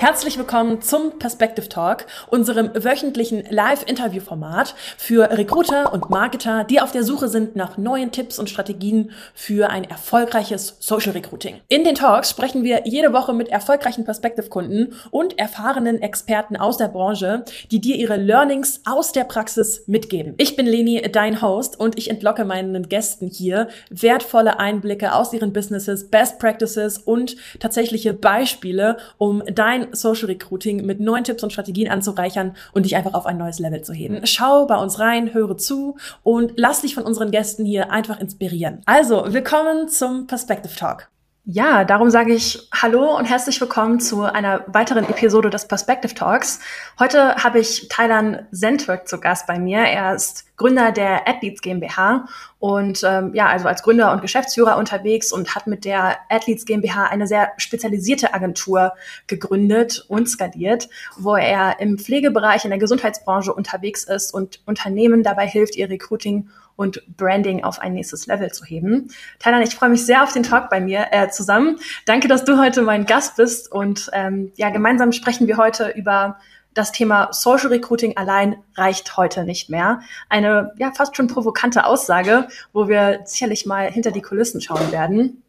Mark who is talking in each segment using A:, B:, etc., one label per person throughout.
A: Herzlich willkommen zum Perspective Talk, unserem wöchentlichen Live-Interview-Format für Recruiter und Marketer, die auf der Suche sind nach neuen Tipps und Strategien für ein erfolgreiches Social Recruiting. In den Talks sprechen wir jede Woche mit erfolgreichen Perspective-Kunden und erfahrenen Experten aus der Branche, die dir ihre Learnings aus der Praxis mitgeben. Ich bin Leni, dein Host, und ich entlocke meinen Gästen hier wertvolle Einblicke aus ihren Businesses, Best Practices und tatsächliche Beispiele, um dein Social Recruiting mit neuen Tipps und Strategien anzureichern und dich einfach auf ein neues Level zu heben. Schau bei uns rein, höre zu und lass dich von unseren Gästen hier einfach inspirieren. Also, willkommen zum Perspective Talk. Ja, darum sage ich Hallo und herzlich willkommen zu einer weiteren Episode des Perspective Talks. Heute habe ich Thailand Zentwerk zu Gast bei mir. Er ist Gründer der Athletes GmbH und ähm, ja, also als Gründer und Geschäftsführer unterwegs und hat mit der Athletes GmbH eine sehr spezialisierte Agentur gegründet und skaliert, wo er im Pflegebereich in der Gesundheitsbranche unterwegs ist und Unternehmen dabei hilft, ihr Recruiting und Branding auf ein nächstes Level zu heben. Thailand, ich freue mich sehr auf den Talk bei mir äh, zusammen. Danke, dass du heute mein Gast bist und ähm, ja, gemeinsam sprechen wir heute über das Thema Social Recruiting allein reicht heute nicht mehr. Eine ja fast schon provokante Aussage, wo wir sicherlich mal hinter die Kulissen schauen werden.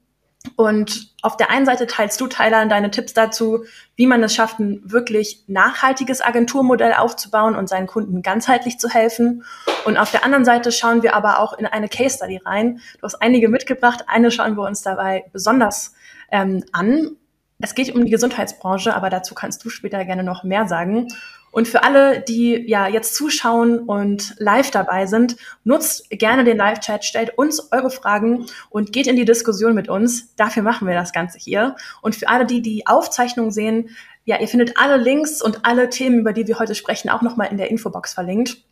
A: Und auf der einen Seite teilst du, Tyler, deine Tipps dazu, wie man es schafft, ein wirklich nachhaltiges Agenturmodell aufzubauen und seinen Kunden ganzheitlich zu helfen. Und auf der anderen Seite schauen wir aber auch in eine Case Study rein. Du hast einige mitgebracht. Eine schauen wir uns dabei besonders ähm, an. Es geht um die Gesundheitsbranche, aber dazu kannst du später gerne noch mehr sagen. Und für alle, die ja jetzt zuschauen und live dabei sind, nutzt gerne den Live-Chat, stellt uns eure Fragen und geht in die Diskussion mit uns. Dafür machen wir das Ganze hier. Und für alle, die die Aufzeichnung sehen, ja, ihr findet alle Links und alle Themen, über die wir heute sprechen, auch nochmal in der Infobox verlinkt.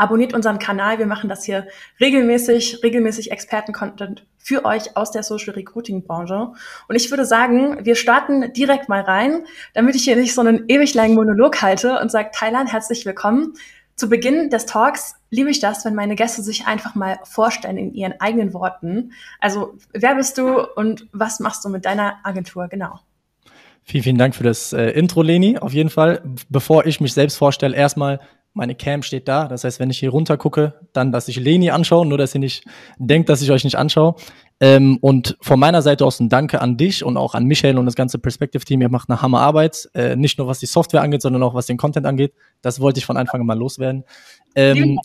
A: Abonniert unseren Kanal. Wir machen das hier regelmäßig, regelmäßig Experten-Content für euch aus der Social Recruiting Branche. Und ich würde sagen, wir starten direkt mal rein, damit ich hier nicht so einen ewig langen Monolog halte und sage, Thailand, herzlich willkommen. Zu Beginn des Talks liebe ich das, wenn meine Gäste sich einfach mal vorstellen in ihren eigenen Worten. Also, wer bist du und was machst du mit deiner Agentur genau?
B: Vielen, vielen Dank für das äh, Intro, Leni. Auf jeden Fall, bevor ich mich selbst vorstelle, erstmal meine Cam steht da. Das heißt, wenn ich hier runter gucke, dann, dass ich Leni anschaue, nur dass ihr nicht denkt, dass ich euch nicht anschaue. Ähm, und von meiner Seite aus ein Danke an dich und auch an Michael und das ganze Perspective-Team. Ihr macht eine Hammerarbeit. Äh, nicht nur was die Software angeht, sondern auch was den Content angeht. Das wollte ich von Anfang an mal loswerden. Ähm,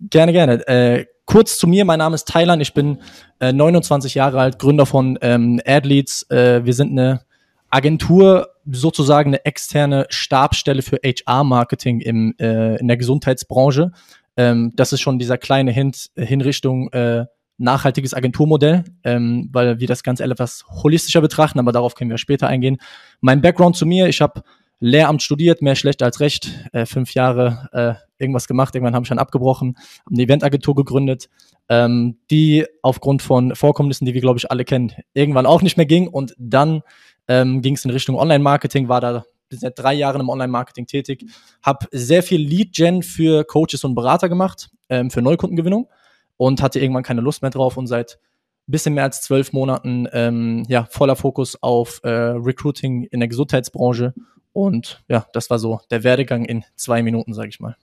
B: gerne, gerne. Äh, kurz zu mir. Mein Name ist Thailand. Ich bin äh, 29 Jahre alt, Gründer von ähm, AdLeads. Äh, wir sind eine Agentur sozusagen eine externe Stabstelle für HR-Marketing im, äh, in der Gesundheitsbranche. Ähm, das ist schon dieser kleine Hint in Richtung äh, nachhaltiges Agenturmodell, ähm, weil wir das Ganze etwas holistischer betrachten, aber darauf können wir später eingehen. Mein Background zu mir, ich habe Lehramt studiert, mehr schlecht als recht, äh, fünf Jahre äh, irgendwas gemacht, irgendwann habe ich dann abgebrochen, habe eine Eventagentur gegründet, ähm, die aufgrund von Vorkommnissen, die wir, glaube ich, alle kennen, irgendwann auch nicht mehr ging und dann ähm, ging es in Richtung Online-Marketing, war da seit drei Jahren im Online-Marketing tätig, habe sehr viel Lead-Gen für Coaches und Berater gemacht, ähm, für Neukundengewinnung und hatte irgendwann keine Lust mehr drauf und seit bisschen mehr als zwölf Monaten ähm, ja, voller Fokus auf äh, Recruiting in der Gesundheitsbranche. Und ja, das war so der Werdegang in zwei Minuten, sage ich mal.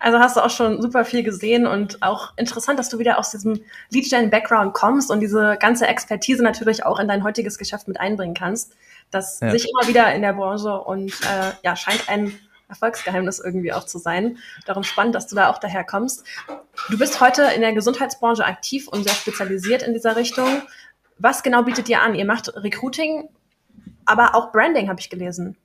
A: Also hast du auch schon super viel gesehen und auch interessant, dass du wieder aus diesem Lead-Gen-Background kommst und diese ganze Expertise natürlich auch in dein heutiges Geschäft mit einbringen kannst. Das ja. sich immer wieder in der Branche und äh, ja, scheint ein Erfolgsgeheimnis irgendwie auch zu sein. Darum spannend, dass du da auch daher kommst. Du bist heute in der Gesundheitsbranche aktiv und sehr spezialisiert in dieser Richtung. Was genau bietet ihr an? Ihr macht Recruiting, aber auch Branding, habe ich gelesen.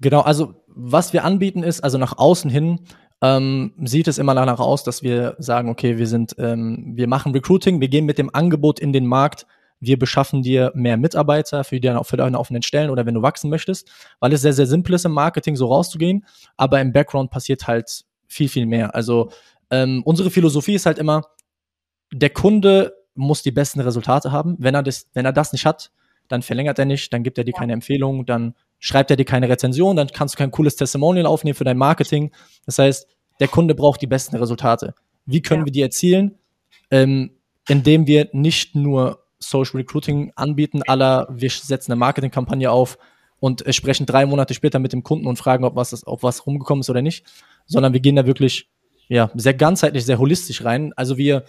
B: Genau, also was wir anbieten ist, also nach außen hin ähm, sieht es immer danach aus, dass wir sagen, okay, wir sind, ähm, wir machen Recruiting, wir gehen mit dem Angebot in den Markt, wir beschaffen dir mehr Mitarbeiter für, die, für deine offenen Stellen oder wenn du wachsen möchtest, weil es sehr, sehr simpel ist im Marketing so rauszugehen, aber im Background passiert halt viel, viel mehr. Also ähm, unsere Philosophie ist halt immer, der Kunde muss die besten Resultate haben. Wenn er das, wenn er das nicht hat, dann verlängert er nicht, dann gibt er dir keine Empfehlung, dann schreibt er dir keine Rezension, dann kannst du kein cooles Testimonial aufnehmen für dein Marketing. Das heißt, der Kunde braucht die besten Resultate. Wie können ja. wir die erzielen? Ähm, indem wir nicht nur Social Recruiting anbieten, aller wir setzen eine Marketingkampagne auf und äh, sprechen drei Monate später mit dem Kunden und fragen, ob was, ob was rumgekommen ist oder nicht, sondern wir gehen da wirklich ja, sehr ganzheitlich, sehr holistisch rein. Also wir,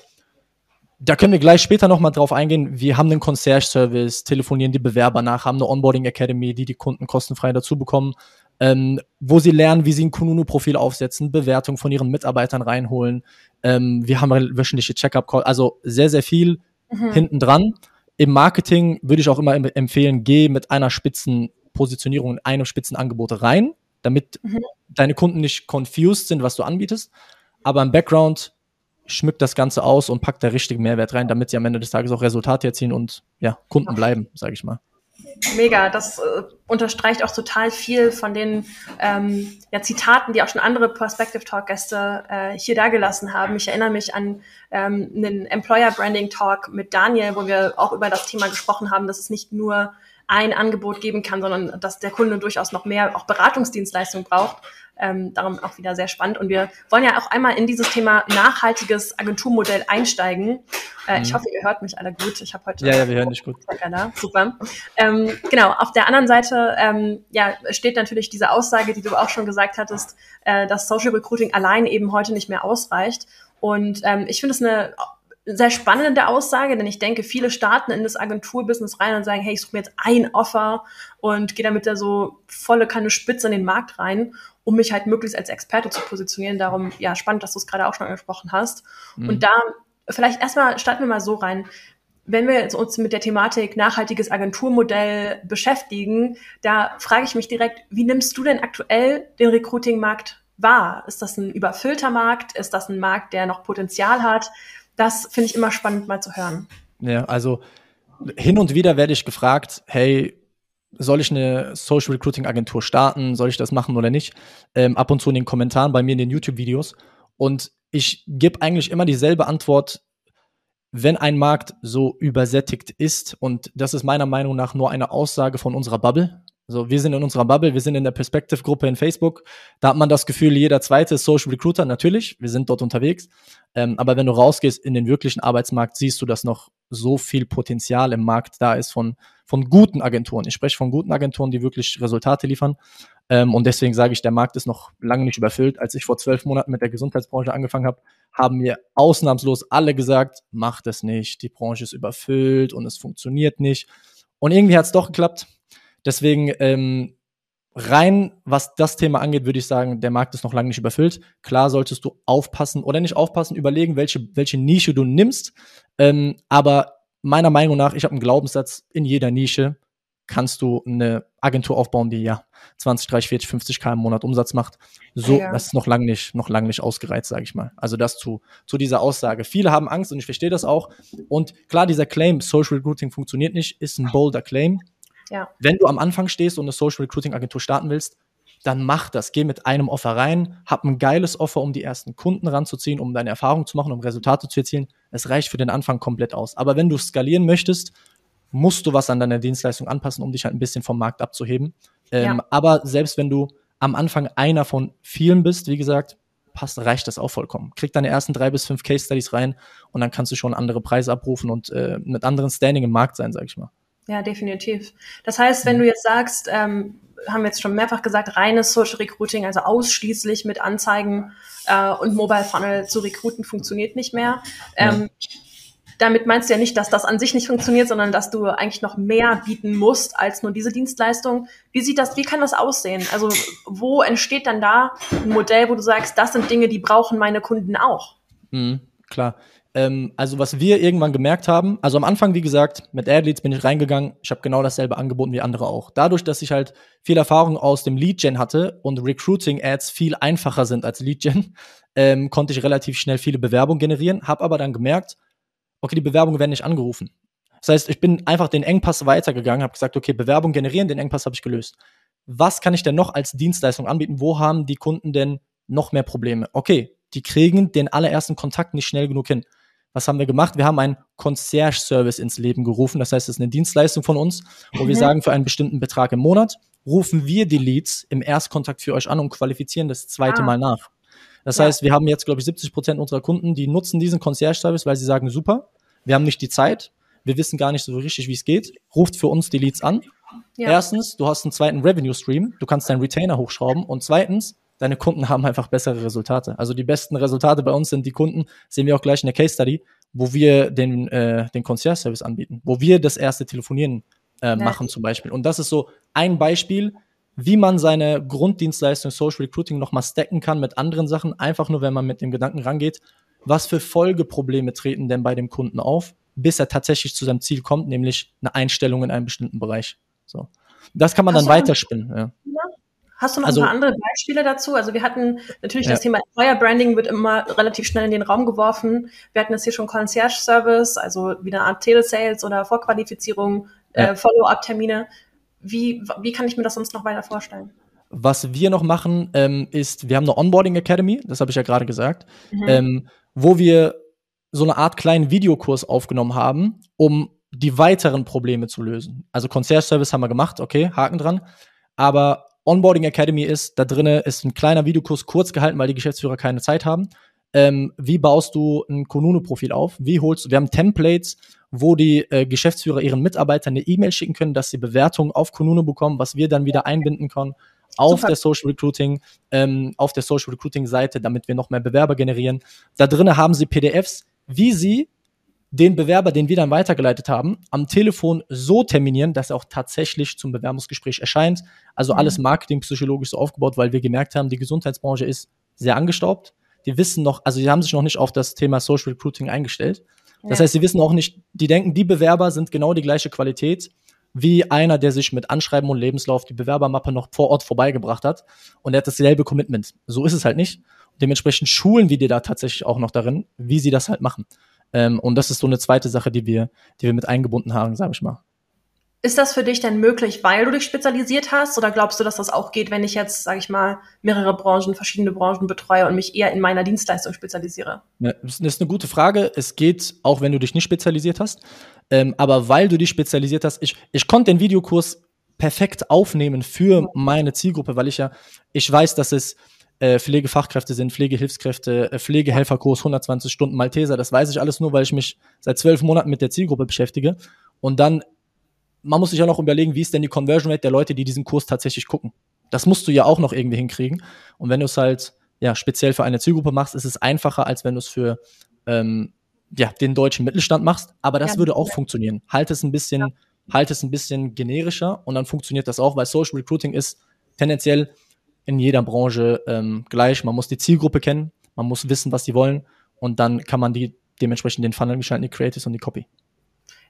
B: da können wir gleich später nochmal drauf eingehen. Wir haben einen Concierge-Service, telefonieren die Bewerber nach, haben eine Onboarding Academy, die die Kunden kostenfrei dazu bekommen, ähm, wo sie lernen, wie sie ein Kununu-Profil aufsetzen, Bewertung von ihren Mitarbeitern reinholen. Ähm, wir haben wöchentliche Check-up-Call, also sehr, sehr viel mhm. hinten dran. Im Marketing würde ich auch immer empfehlen, geh mit einer spitzen Positionierung in einem spitzen Angebot rein, damit mhm. deine Kunden nicht confused sind, was du anbietest. Aber im Background schmückt das Ganze aus und packt der richtige Mehrwert rein, damit sie am Ende des Tages auch Resultate erzielen und ja, Kunden bleiben, sage ich mal.
A: Mega, das äh, unterstreicht auch total viel von den ähm, ja, Zitaten, die auch schon andere Perspective Talk Gäste äh, hier dagelassen haben. Ich erinnere mich an ähm, einen Employer Branding Talk mit Daniel, wo wir auch über das Thema gesprochen haben, dass es nicht nur ein Angebot geben kann, sondern dass der Kunde durchaus noch mehr auch Beratungsdienstleistung braucht. Ähm, darum auch wieder sehr spannend. Und wir wollen ja auch einmal in dieses Thema nachhaltiges Agenturmodell einsteigen. Äh, mhm. Ich hoffe, ihr hört mich alle gut. Ich habe heute.
B: Ja, ja, wir hören dich gut.
A: Da. Super. Ähm, genau. Auf der anderen Seite ähm, ja, steht natürlich diese Aussage, die du auch schon gesagt hattest, äh, dass Social Recruiting allein eben heute nicht mehr ausreicht. Und ähm, ich finde es eine sehr spannende Aussage, denn ich denke, viele starten in das Agenturbusiness rein und sagen, hey, ich suche mir jetzt ein Offer und gehe damit da so volle Kanne Spitze in den Markt rein, um mich halt möglichst als Experte zu positionieren. Darum, ja, spannend, dass du es gerade auch schon angesprochen hast. Mhm. Und da vielleicht erstmal starten wir mal so rein. Wenn wir uns mit der Thematik nachhaltiges Agenturmodell beschäftigen, da frage ich mich direkt, wie nimmst du denn aktuell den Recruiting-Markt wahr? Ist das ein überfüllter Markt? Ist das ein Markt, der noch Potenzial hat? das finde ich immer spannend mal zu hören.
B: Ja, also hin und wieder werde ich gefragt, hey, soll ich eine Social Recruiting Agentur starten? Soll ich das machen oder nicht? Ähm, ab und zu in den Kommentaren bei mir in den YouTube-Videos. Und ich gebe eigentlich immer dieselbe Antwort, wenn ein Markt so übersättigt ist. Und das ist meiner Meinung nach nur eine Aussage von unserer Bubble. Also wir sind in unserer Bubble, wir sind in der Perspective-Gruppe in Facebook. Da hat man das Gefühl, jeder zweite ist Social Recruiter, natürlich, wir sind dort unterwegs. Ähm, aber wenn du rausgehst in den wirklichen Arbeitsmarkt, siehst du, dass noch so viel Potenzial im Markt da ist von, von guten Agenturen. Ich spreche von guten Agenturen, die wirklich Resultate liefern. Ähm, und deswegen sage ich, der Markt ist noch lange nicht überfüllt. Als ich vor zwölf Monaten mit der Gesundheitsbranche angefangen habe, haben mir ausnahmslos alle gesagt, mach das nicht, die Branche ist überfüllt und es funktioniert nicht. Und irgendwie hat es doch geklappt. Deswegen ähm, rein, was das Thema angeht, würde ich sagen, der Markt ist noch lange nicht überfüllt. Klar solltest du aufpassen oder nicht aufpassen, überlegen, welche, welche Nische du nimmst. Ähm, aber meiner Meinung nach, ich habe einen Glaubenssatz, in jeder Nische kannst du eine Agentur aufbauen, die ja 20, 30, 40, 50 K im Monat Umsatz macht. So, ja. das ist noch lange nicht, noch lange nicht ausgereizt, sage ich mal. Also das zu, zu dieser Aussage. Viele haben Angst und ich verstehe das auch. Und klar, dieser Claim, Social Recruiting funktioniert nicht, ist ein bolder Claim. Ja. Wenn du am Anfang stehst und eine Social Recruiting Agentur starten willst, dann mach das. Geh mit einem Offer rein, hab ein geiles Offer, um die ersten Kunden ranzuziehen, um deine Erfahrung zu machen, um Resultate zu erzielen. Es reicht für den Anfang komplett aus. Aber wenn du skalieren möchtest, musst du was an deiner Dienstleistung anpassen, um dich halt ein bisschen vom Markt abzuheben. Ähm, ja. Aber selbst wenn du am Anfang einer von vielen bist, wie gesagt, passt, reicht das auch vollkommen. Krieg deine ersten drei bis fünf Case Studies rein und dann kannst du schon andere Preise abrufen und äh, mit anderen Standing im Markt sein, sag ich mal.
A: Ja, definitiv. Das heißt, wenn du jetzt sagst, ähm, haben wir jetzt schon mehrfach gesagt, reines Social Recruiting, also ausschließlich mit Anzeigen äh, und Mobile Funnel zu rekruten, funktioniert nicht mehr. Ähm, ja. Damit meinst du ja nicht, dass das an sich nicht funktioniert, sondern dass du eigentlich noch mehr bieten musst als nur diese Dienstleistung. Wie sieht das, wie kann das aussehen? Also wo entsteht dann da ein Modell, wo du sagst, das sind Dinge, die brauchen meine Kunden auch?
B: Mhm, klar. Ähm, also was wir irgendwann gemerkt haben, also am Anfang, wie gesagt, mit AdLeads bin ich reingegangen, ich habe genau dasselbe angeboten wie andere auch. Dadurch, dass ich halt viel Erfahrung aus dem Lead-Gen hatte und Recruiting-Ads viel einfacher sind als Lead-Gen, ähm, konnte ich relativ schnell viele Bewerbungen generieren, habe aber dann gemerkt, okay, die Bewerbungen werden nicht angerufen. Das heißt, ich bin einfach den Engpass weitergegangen, habe gesagt, okay, Bewerbung generieren, den Engpass habe ich gelöst. Was kann ich denn noch als Dienstleistung anbieten? Wo haben die Kunden denn noch mehr Probleme? Okay, die kriegen den allerersten Kontakt nicht schnell genug hin. Was haben wir gemacht? Wir haben einen Concierge-Service ins Leben gerufen. Das heißt, es ist eine Dienstleistung von uns, wo mhm. wir sagen, für einen bestimmten Betrag im Monat rufen wir die Leads im Erstkontakt für euch an und qualifizieren das zweite ah. Mal nach. Das ja. heißt, wir haben jetzt, glaube ich, 70 Prozent unserer Kunden, die nutzen diesen Concierge-Service, weil sie sagen, super, wir haben nicht die Zeit, wir wissen gar nicht so richtig, wie es geht, ruft für uns die Leads an. Ja. Erstens, du hast einen zweiten Revenue Stream, du kannst deinen Retainer hochschrauben und zweitens, deine Kunden haben einfach bessere Resultate. Also die besten Resultate bei uns sind die Kunden, sehen wir auch gleich in der Case Study, wo wir den, äh, den Concierge Service anbieten, wo wir das erste Telefonieren äh, machen zum Beispiel. Und das ist so ein Beispiel, wie man seine Grunddienstleistung Social Recruiting nochmal stacken kann mit anderen Sachen, einfach nur, wenn man mit dem Gedanken rangeht, was für Folgeprobleme treten denn bei dem Kunden auf, bis er tatsächlich zu seinem Ziel kommt, nämlich eine Einstellung in einem bestimmten Bereich. So. Das kann man Hast dann weiterspinnen. Ja.
A: Hast du noch also, ein paar andere Beispiele dazu? Also wir hatten natürlich ja. das Thema Employer Branding wird immer relativ schnell in den Raum geworfen. Wir hatten jetzt hier schon Concierge Service, also wie eine Art Telesales oder Vorqualifizierung, ja. äh, Follow-up-Termine. Wie, wie kann ich mir das sonst noch weiter vorstellen?
B: Was wir noch machen, ähm, ist, wir haben eine Onboarding Academy, das habe ich ja gerade gesagt, mhm. ähm, wo wir so eine Art kleinen Videokurs aufgenommen haben, um die weiteren Probleme zu lösen. Also Concierge Service haben wir gemacht, okay, Haken dran. Aber Onboarding Academy ist, da drinnen ist ein kleiner Videokurs kurz gehalten, weil die Geschäftsführer keine Zeit haben. Ähm, wie baust du ein Konunu-Profil auf? Wie holst du, wir haben Templates, wo die äh, Geschäftsführer ihren Mitarbeitern eine E-Mail schicken können, dass sie Bewertungen auf Konunu bekommen, was wir dann wieder einbinden können auf Super. der Social Recruiting, ähm, auf der Social Recruiting Seite, damit wir noch mehr Bewerber generieren. Da drinnen haben sie PDFs, wie sie den Bewerber, den wir dann weitergeleitet haben, am Telefon so terminieren, dass er auch tatsächlich zum Bewerbungsgespräch erscheint. Also mhm. alles marketingpsychologisch so aufgebaut, weil wir gemerkt haben, die Gesundheitsbranche ist sehr angestaubt. Die wissen noch, also sie haben sich noch nicht auf das Thema Social Recruiting eingestellt. Das ja. heißt, sie wissen auch nicht, die denken, die Bewerber sind genau die gleiche Qualität wie einer, der sich mit Anschreiben und Lebenslauf die Bewerbermappe noch vor Ort vorbeigebracht hat und er hat dasselbe Commitment. So ist es halt nicht. Dementsprechend schulen wir dir da tatsächlich auch noch darin, wie sie das halt machen. Ähm, und das ist so eine zweite Sache, die wir, die wir mit eingebunden haben, sage ich mal.
A: Ist das für dich denn möglich, weil du dich spezialisiert hast? Oder glaubst du, dass das auch geht, wenn ich jetzt, sage ich mal, mehrere Branchen, verschiedene Branchen betreue und mich eher in meiner Dienstleistung spezialisiere?
B: Ja, das ist eine gute Frage. Es geht auch, wenn du dich nicht spezialisiert hast. Ähm, aber weil du dich spezialisiert hast, ich, ich konnte den Videokurs perfekt aufnehmen für meine Zielgruppe, weil ich ja, ich weiß, dass es äh, Pflegefachkräfte sind, Pflegehilfskräfte, äh, Pflegehelferkurs, 120 Stunden Malteser. Das weiß ich alles nur, weil ich mich seit zwölf Monaten mit der Zielgruppe beschäftige. Und dann, man muss sich ja noch überlegen, wie ist denn die Conversion Rate der Leute, die diesen Kurs tatsächlich gucken. Das musst du ja auch noch irgendwie hinkriegen. Und wenn du es halt ja speziell für eine Zielgruppe machst, ist es einfacher, als wenn du es für ähm, ja, den deutschen Mittelstand machst. Aber das ja, würde auch ja. funktionieren. Halt es ein bisschen, ja. halt es ein bisschen generischer und dann funktioniert das auch, weil Social Recruiting ist tendenziell in jeder Branche ähm, gleich. Man muss die Zielgruppe kennen, man muss wissen, was die wollen und dann kann man die dementsprechend den Funnel gestalten, die Creatives und die Copy.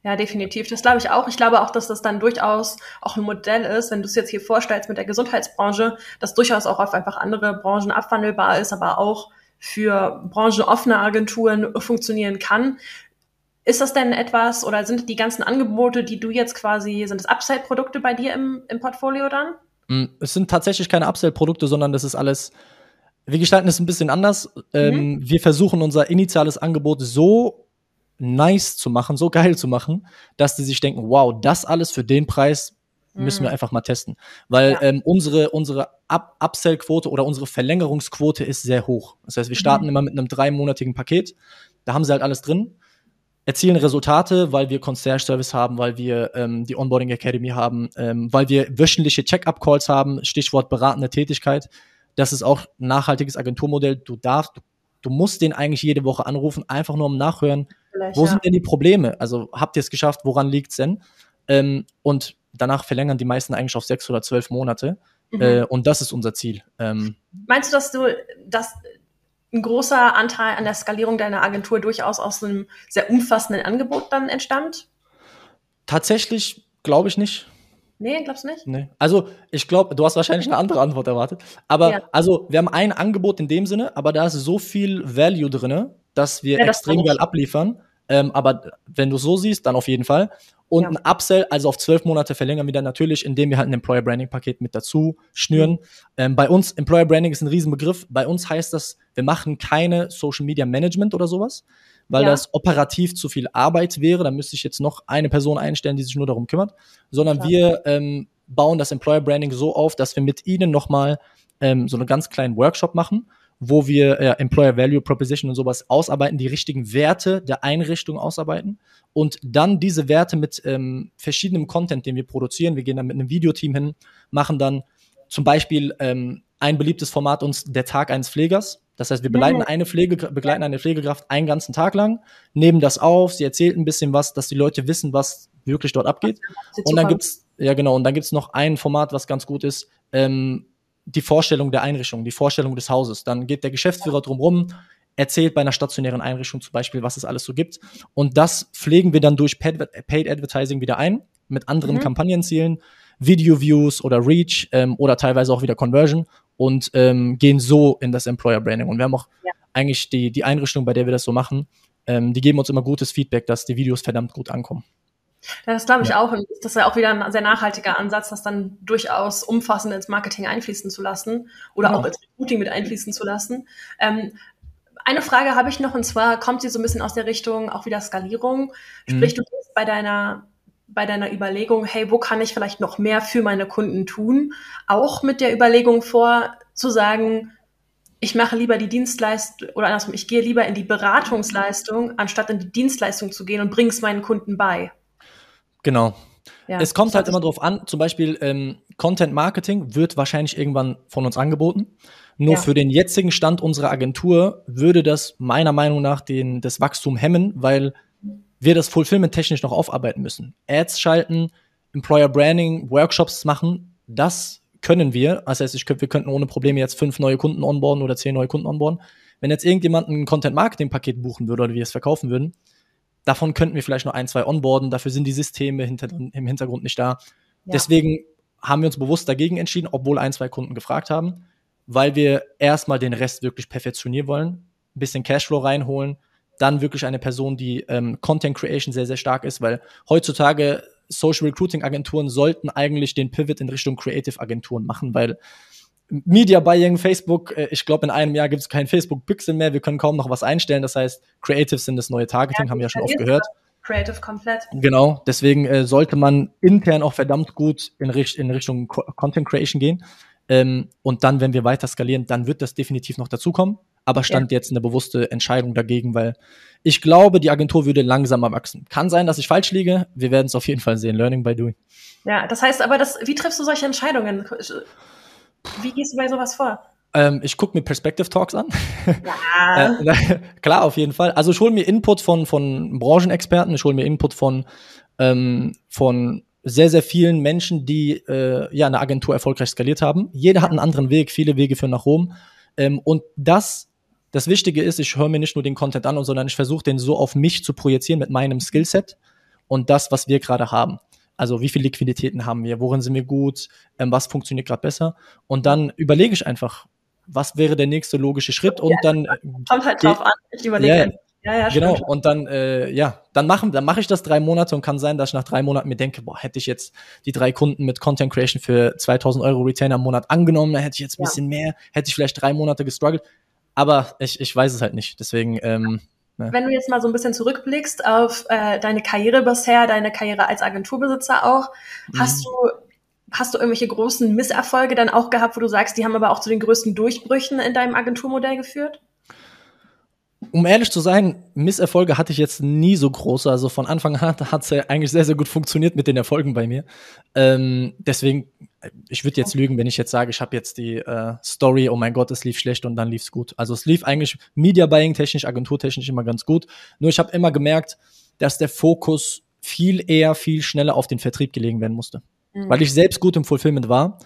A: Ja, definitiv. Das glaube ich auch. Ich glaube auch, dass das dann durchaus auch ein Modell ist, wenn du es jetzt hier vorstellst mit der Gesundheitsbranche, dass durchaus auch auf einfach andere Branchen abwandelbar ist, aber auch für branchenoffene Agenturen funktionieren kann. Ist das denn etwas oder sind die ganzen Angebote, die du jetzt quasi, sind es Upsell-Produkte bei dir im, im Portfolio dann?
B: Mm, es sind tatsächlich keine Upsell-Produkte, sondern das ist alles, wir gestalten es ein bisschen anders. Ähm, mhm. Ähm, wir versuchen unser initiales Angebot so nice zu machen, so geil zu machen, dass die sich denken, wow, das alles für den Preis müssen wir mhm. einfach mal testen. Weil ja. ähm, unsere, unsere Up Upsell-Quote oder unsere Verlängerungsquote ist sehr hoch. Das heißt, wir starten mhm. immer mit einem dreimonatigen Paket. Da haben sie halt alles drin erzielen Resultate, weil wir Concierge Service haben, weil wir ähm, die Onboarding Academy haben, ähm, weil wir wöchentliche Check-up-Calls haben, Stichwort beratende Tätigkeit. Das ist auch ein nachhaltiges Agenturmodell. Du darfst, du, du musst den eigentlich jede Woche anrufen, einfach nur um nachhören, Vielleicht, wo ja. sind denn die Probleme? Also habt ihr es geschafft, woran liegt's denn? Ähm, und danach verlängern die meisten eigentlich auf sechs oder zwölf Monate. Mhm. Äh, und das ist unser Ziel. Ähm,
A: Meinst du, dass du, dass ein großer Anteil an der Skalierung deiner Agentur durchaus aus einem sehr umfassenden Angebot dann entstammt?
B: Tatsächlich glaube ich nicht.
A: Nee, glaubst du nicht?
B: Nee. Also, ich glaube, du hast wahrscheinlich eine andere Antwort erwartet. Aber, ja. also, wir haben ein Angebot in dem Sinne, aber da ist so viel Value drin, dass wir ja, das extrem geil abliefern. Ähm, aber wenn du so siehst, dann auf jeden Fall. Und ja. ein Upsell, also auf zwölf Monate verlängern wir dann natürlich, indem wir halt ein Employer Branding Paket mit dazu schnüren. Mhm. Ähm, bei uns, Employer Branding ist ein Riesenbegriff. Bei uns heißt das, wir machen keine Social Media Management oder sowas, weil ja. das operativ zu viel Arbeit wäre. Da müsste ich jetzt noch eine Person einstellen, die sich nur darum kümmert, sondern Klar. wir ähm, bauen das Employer Branding so auf, dass wir mit ihnen nochmal ähm, so einen ganz kleinen Workshop machen wo wir äh, Employer Value Proposition und sowas ausarbeiten, die richtigen Werte der Einrichtung ausarbeiten und dann diese Werte mit ähm, verschiedenem Content, den wir produzieren, wir gehen dann mit einem Videoteam hin, machen dann zum Beispiel ähm, ein beliebtes Format uns der Tag eines Pflegers. Das heißt, wir begleiten eine, Pflege, begleiten eine Pflegekraft einen ganzen Tag lang, nehmen das auf, sie erzählt ein bisschen was, dass die Leute wissen, was wirklich dort abgeht. Und dann gibt's ja genau, und dann gibt's noch ein Format, was ganz gut ist, ähm, die Vorstellung der Einrichtung, die Vorstellung des Hauses. Dann geht der Geschäftsführer drumherum, erzählt bei einer stationären Einrichtung zum Beispiel, was es alles so gibt. Und das pflegen wir dann durch Paid, Advertising wieder ein, mit anderen mhm. Kampagnenzielen, Video-Views oder Reach ähm, oder teilweise auch wieder Conversion und ähm, gehen so in das Employer Branding. Und wir haben auch ja. eigentlich die, die Einrichtung, bei der wir das so machen, ähm, die geben uns immer gutes Feedback, dass die Videos verdammt gut ankommen.
A: Das glaube ich ja. auch. Und das ist ja auch wieder ein sehr nachhaltiger Ansatz, das dann durchaus umfassend ins Marketing einfließen zu lassen oder ja. auch ins Recruiting mit einfließen zu lassen. Ähm, eine Frage habe ich noch, und zwar kommt sie so ein bisschen aus der Richtung auch wieder Skalierung. Sprich, mhm. du gehst bei deiner bei deiner Überlegung, hey, wo kann ich vielleicht noch mehr für meine Kunden tun? Auch mit der Überlegung vor, zu sagen, ich mache lieber die Dienstleistung oder andersrum, ich gehe lieber in die Beratungsleistung, anstatt in die Dienstleistung zu gehen und bringe es meinen Kunden bei.
B: Genau. Ja, es kommt halt immer drauf an, zum Beispiel ähm, Content Marketing wird wahrscheinlich irgendwann von uns angeboten. Nur ja. für den jetzigen Stand unserer Agentur würde das meiner Meinung nach den, das Wachstum hemmen, weil wir das Fulfillment technisch noch aufarbeiten müssen. Ads schalten, Employer Branding, Workshops machen, das können wir. Das heißt, ich, wir könnten ohne Probleme jetzt fünf neue Kunden onboarden oder zehn neue Kunden onboarden. Wenn jetzt irgendjemand ein Content-Marketing-Paket buchen würde oder wir es verkaufen würden, davon könnten wir vielleicht noch ein, zwei onboarden. Dafür sind die Systeme hinter, im Hintergrund nicht da. Ja. Deswegen haben wir uns bewusst dagegen entschieden, obwohl ein, zwei Kunden gefragt haben, weil wir erstmal den Rest wirklich perfektionieren wollen, ein bisschen Cashflow reinholen dann wirklich eine Person, die ähm, Content Creation sehr, sehr stark ist, weil heutzutage Social Recruiting Agenturen sollten eigentlich den Pivot in Richtung Creative Agenturen machen, weil Media Buying, Facebook, äh, ich glaube, in einem Jahr gibt es kein Facebook Pixel mehr, wir können kaum noch was einstellen. Das heißt, Creative sind das neue Targeting, ja, haben wir ja schon oft gehört.
A: Creative komplett.
B: Genau, deswegen äh, sollte man intern auch verdammt gut in, Richt in Richtung Co Content Creation gehen. Ähm, und dann, wenn wir weiter skalieren, dann wird das definitiv noch dazukommen aber stand ja. jetzt eine bewusste Entscheidung dagegen, weil ich glaube, die Agentur würde langsamer wachsen. Kann sein, dass ich falsch liege. Wir werden es auf jeden Fall sehen. Learning by doing.
A: Ja, das heißt aber, das, wie triffst du solche Entscheidungen? Wie gehst du bei sowas vor?
B: Ähm, ich gucke mir Perspective Talks an. Ja. äh, klar, auf jeden Fall. Also ich hole mir Input von, von Branchenexperten, ich hole mir Input von, ähm, von sehr, sehr vielen Menschen, die äh, ja eine Agentur erfolgreich skaliert haben. Jeder hat einen anderen Weg, viele Wege führen nach Rom. Ähm, und das das Wichtige ist, ich höre mir nicht nur den Content an, sondern ich versuche den so auf mich zu projizieren mit meinem Skillset und das, was wir gerade haben. Also wie viele Liquiditäten haben wir, worin sind wir gut, ähm, was funktioniert gerade besser. Und dann überlege ich einfach, was wäre der nächste logische Schritt und ja, dann. Äh,
A: kommt halt drauf an, ich überlege. Yeah,
B: ja, ja, genau. Stimmt. Und dann, äh, ja, dann machen, dann mache ich das drei Monate und kann sein, dass ich nach drei Monaten mir denke, boah, hätte ich jetzt die drei Kunden mit Content Creation für 2000 Euro Retainer im Monat angenommen, dann hätte ich jetzt ein ja. bisschen mehr, hätte ich vielleicht drei Monate gestruggelt. Aber ich, ich weiß es halt nicht. Deswegen. Ähm.
A: Wenn du jetzt mal so ein bisschen zurückblickst auf äh, deine Karriere bisher, deine Karriere als Agenturbesitzer auch, mhm. hast du hast du irgendwelche großen Misserfolge dann auch gehabt, wo du sagst, die haben aber auch zu den größten Durchbrüchen in deinem Agenturmodell geführt?
B: um ehrlich zu sein, Misserfolge hatte ich jetzt nie so große. Also von Anfang an hat es ja eigentlich sehr, sehr gut funktioniert mit den Erfolgen bei mir. Ähm, deswegen, ich würde jetzt lügen, wenn ich jetzt sage, ich habe jetzt die äh, Story, oh mein Gott, es lief schlecht und dann lief es gut. Also es lief eigentlich Media Buying technisch, Agenturtechnisch immer ganz gut. Nur ich habe immer gemerkt, dass der Fokus viel eher, viel schneller auf den Vertrieb gelegen werden musste. Mhm. Weil ich selbst gut im Fulfillment war,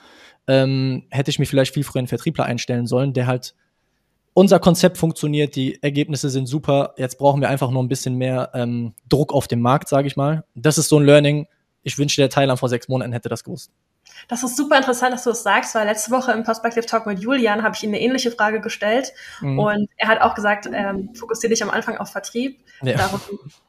B: ähm, hätte ich mich vielleicht viel früher einen Vertriebler einstellen sollen, der halt unser Konzept funktioniert, die Ergebnisse sind super. Jetzt brauchen wir einfach nur ein bisschen mehr ähm, Druck auf dem Markt, sage ich mal. Das ist so ein Learning. Ich wünschte, der Thailand vor sechs Monaten hätte das gewusst.
A: Das ist super interessant, dass du das sagst, weil letzte Woche im Perspective Talk mit Julian habe ich ihm eine ähnliche Frage gestellt mhm. und er hat auch gesagt, ähm, fokussiere dich am Anfang auf Vertrieb. Ja. Darum,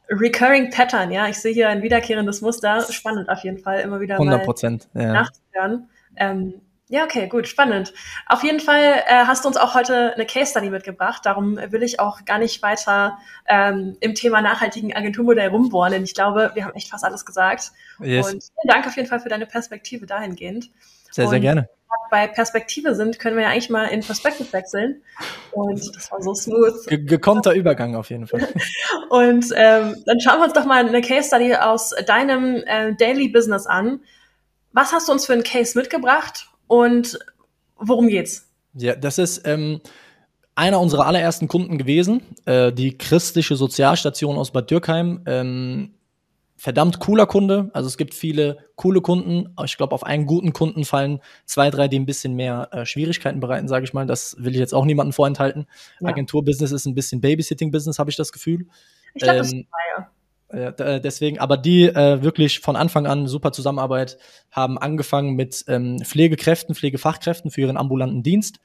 A: recurring Pattern, ja, ich sehe hier ein wiederkehrendes Muster, spannend auf jeden Fall, immer wieder
B: 100 Prozent, ja.
A: nachzuhören. Ähm, ja, okay, gut, spannend. Auf jeden Fall äh, hast du uns auch heute eine Case Study mitgebracht. Darum will ich auch gar nicht weiter ähm, im Thema nachhaltigen Agenturmodell rumbohren, denn ich glaube, wir haben echt fast alles gesagt. Yes. Und vielen Dank auf jeden Fall für deine Perspektive dahingehend.
B: Sehr,
A: Und
B: sehr gerne.
A: bei Perspektive sind, können wir ja eigentlich mal in Perspektive wechseln. Und das war so smooth.
B: Ge gekonnter Übergang auf jeden Fall.
A: Und ähm, dann schauen wir uns doch mal eine Case Study aus deinem äh, Daily Business an. Was hast du uns für einen Case mitgebracht und worum geht's?
B: Ja, das ist ähm, einer unserer allerersten Kunden gewesen, äh, die christliche Sozialstation aus Bad Dürkheim. Ähm, verdammt cooler Kunde. Also es gibt viele coole Kunden. Ich glaube, auf einen guten Kunden fallen zwei, drei, die ein bisschen mehr äh, Schwierigkeiten bereiten, sage ich mal. Das will ich jetzt auch niemandem vorenthalten. Ja. Agenturbusiness ist ein bisschen Babysitting-Business, habe ich das Gefühl.
A: Ich glaube, ähm, das ist ja.
B: Äh, deswegen, aber die äh, wirklich von Anfang an super Zusammenarbeit haben angefangen mit ähm, Pflegekräften, Pflegefachkräften für ihren ambulanten Dienst.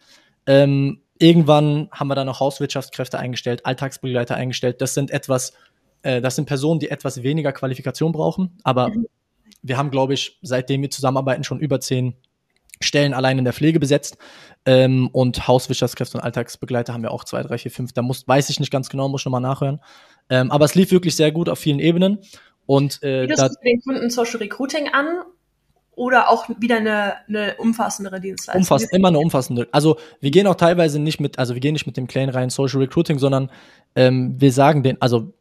B: Ähm, irgendwann haben wir dann noch Hauswirtschaftskräfte eingestellt, Alltagsbegleiter eingestellt. Das sind etwas, äh, das sind Personen, die etwas weniger Qualifikation brauchen. Aber mhm. wir haben, glaube ich, seitdem wir zusammenarbeiten, schon über zehn Stellen allein in der Pflege besetzt. Ähm, und Hauswirtschaftskräfte und Alltagsbegleiter haben wir auch zwei, drei, vier, fünf. Da muss, weiß ich nicht ganz genau, muss ich nochmal nachhören. Ähm, aber es lief wirklich sehr gut auf vielen Ebenen. Und
A: äh, da, den Kunden Social Recruiting an oder auch wieder eine, eine umfassendere Dienstleistung?
B: Umfassend, immer eine umfassende. Also wir gehen auch teilweise nicht mit, also wir gehen nicht mit dem Claim rein Social Recruiting, sondern ähm, wir sagen den, also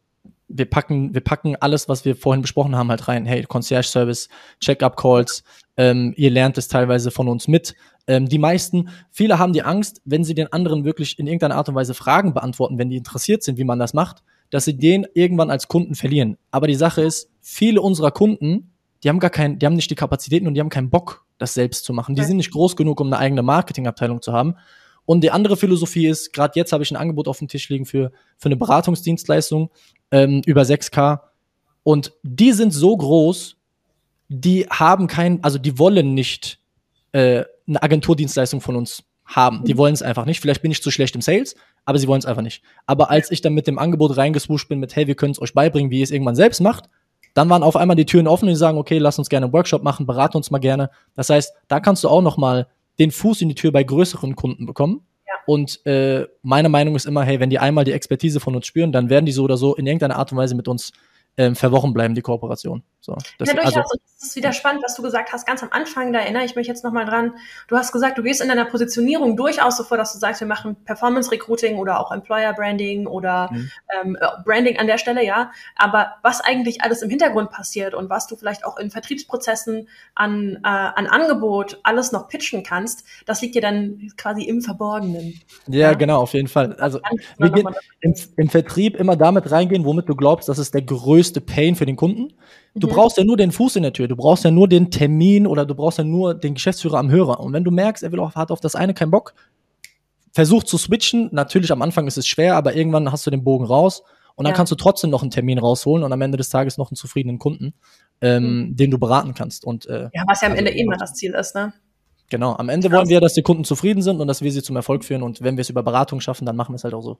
B: wir packen, wir packen alles, was wir vorhin besprochen haben, halt rein. Hey, Concierge Service, Check-up Calls, ähm, ihr lernt es teilweise von uns mit. Ähm, die meisten, viele haben die Angst, wenn sie den anderen wirklich in irgendeiner Art und Weise Fragen beantworten, wenn die interessiert sind, wie man das macht, dass sie den irgendwann als Kunden verlieren. Aber die Sache ist, viele unserer Kunden, die haben gar keinen, die haben nicht die Kapazitäten und die haben keinen Bock, das selbst zu machen. Die sind nicht groß genug, um eine eigene Marketingabteilung zu haben. Und die andere Philosophie ist, gerade jetzt habe ich ein Angebot auf dem Tisch liegen für, für eine Beratungsdienstleistung ähm, über 6K. Und die sind so groß, die haben kein, also die wollen nicht äh, eine Agenturdienstleistung von uns haben. Die mhm. wollen es einfach nicht. Vielleicht bin ich zu schlecht im Sales, aber sie wollen es einfach nicht. Aber als ich dann mit dem Angebot reingeswuscht bin mit, hey, wir können es euch beibringen, wie ihr es irgendwann selbst macht, dann waren auf einmal die Türen offen und die sagen, okay, lass uns gerne einen Workshop machen, berate uns mal gerne. Das heißt, da kannst du auch noch mal den Fuß in die Tür bei größeren Kunden bekommen. Ja. Und äh, meine Meinung ist immer, hey, wenn die einmal die Expertise von uns spüren, dann werden die so oder so in irgendeiner Art und Weise mit uns ähm, verwochen bleiben, die Kooperation. So,
A: das, ja, durchaus. Also, das ist wieder spannend, was du gesagt hast, ganz am Anfang, da erinnere ich mich jetzt nochmal dran. Du hast gesagt, du gehst in deiner Positionierung durchaus so vor, dass du sagst, wir machen Performance Recruiting oder auch Employer Branding oder mhm. ähm, äh, Branding an der Stelle, ja. Aber was eigentlich alles im Hintergrund passiert und was du vielleicht auch in Vertriebsprozessen an, äh, an Angebot alles noch pitchen kannst, das liegt dir dann quasi im Verborgenen.
B: Ja, ja? genau, auf jeden Fall. Also wir gehen im, im Vertrieb immer damit reingehen, womit du glaubst, das ist der größte Pain für den Kunden. Du mhm. brauchst ja nur den Fuß in der Tür, du brauchst ja nur den Termin oder du brauchst ja nur den Geschäftsführer am Hörer. Und wenn du merkst, er will auch, hat auf das eine keinen Bock, versuch zu switchen. Natürlich am Anfang ist es schwer, aber irgendwann hast du den Bogen raus und dann ja. kannst du trotzdem noch einen Termin rausholen und am Ende des Tages noch einen zufriedenen Kunden, ähm, mhm. den du beraten kannst. Und,
A: äh, ja, was ja am also, Ende immer das Ziel ist, ne?
B: Genau, am Ende wollen wir, dass die Kunden zufrieden sind und dass wir sie zum Erfolg führen. Und wenn wir es über Beratung schaffen, dann machen wir es halt auch so.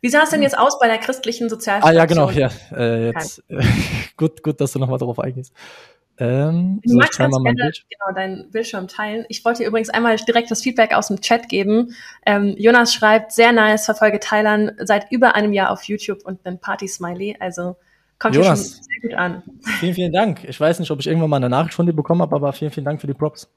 A: Wie sah es denn jetzt aus bei der christlichen Sozialstation?
B: Ah ja, genau, ja. Äh, jetzt, gut, gut, dass du nochmal darauf eingehst.
A: Ähm, du so, magst ganz gerne genau, deinen Bildschirm teilen. Ich wollte dir übrigens einmal direkt das Feedback aus dem Chat geben. Ähm, Jonas schreibt, sehr nice, verfolge Thailand seit über einem Jahr auf YouTube und einen Party-Smiley. Also kommt Jonas, hier schon sehr gut an.
B: Vielen, vielen Dank. Ich weiß nicht, ob ich irgendwann mal eine Nachricht von dir bekommen habe, aber vielen, vielen Dank für die Props.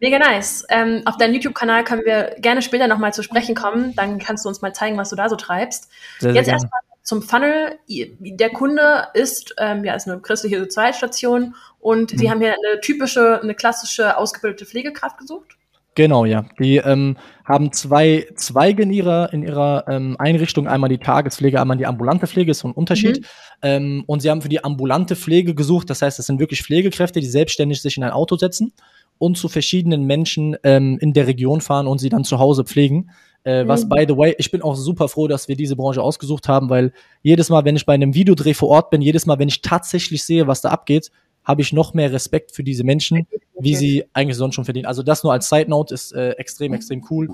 A: Mega nice. Ähm, auf deinem YouTube-Kanal können wir gerne später nochmal zu sprechen kommen. Dann kannst du uns mal zeigen, was du da so treibst. Sehr, Jetzt erstmal zum Funnel. Der Kunde ist, ähm, ja, ist eine christliche Sozialstation und mhm. die haben hier eine typische, eine klassische ausgebildete Pflegekraft gesucht.
B: Genau, ja. Die ähm, haben zwei Zweige in ihrer, in ihrer ähm, Einrichtung. Einmal die Tagespflege, einmal die ambulante Pflege, ist so ein Unterschied. Mhm. Ähm, und sie haben für die ambulante Pflege gesucht. Das heißt, das sind wirklich Pflegekräfte, die selbstständig sich in ein Auto setzen und zu verschiedenen Menschen ähm, in der Region fahren und sie dann zu Hause pflegen. Äh, mhm. Was, by the way, ich bin auch super froh, dass wir diese Branche ausgesucht haben, weil jedes Mal, wenn ich bei einem Videodreh vor Ort bin, jedes Mal, wenn ich tatsächlich sehe, was da abgeht, habe ich noch mehr Respekt für diese Menschen, wie sie eigentlich sonst schon verdienen. Also das nur als Side Note ist äh, extrem, extrem cool.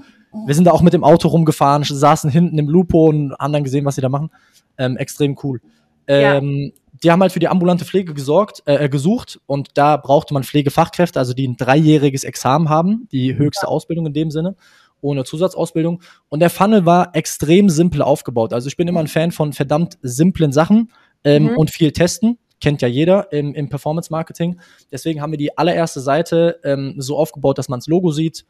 B: Wir sind da auch mit dem Auto rumgefahren, saßen hinten im Lupo und haben dann gesehen, was sie da machen. Ähm, extrem cool. Ähm, ja die haben halt für die ambulante Pflege gesorgt, äh, gesucht und da brauchte man Pflegefachkräfte, also die ein dreijähriges Examen haben, die höchste ja. Ausbildung in dem Sinne, ohne Zusatzausbildung. Und der Funnel war extrem simpel aufgebaut. Also ich bin immer ein Fan von verdammt simplen Sachen ähm, mhm. und viel testen. kennt ja jeder im, im Performance Marketing. Deswegen haben wir die allererste Seite ähm, so aufgebaut, dass man das Logo sieht.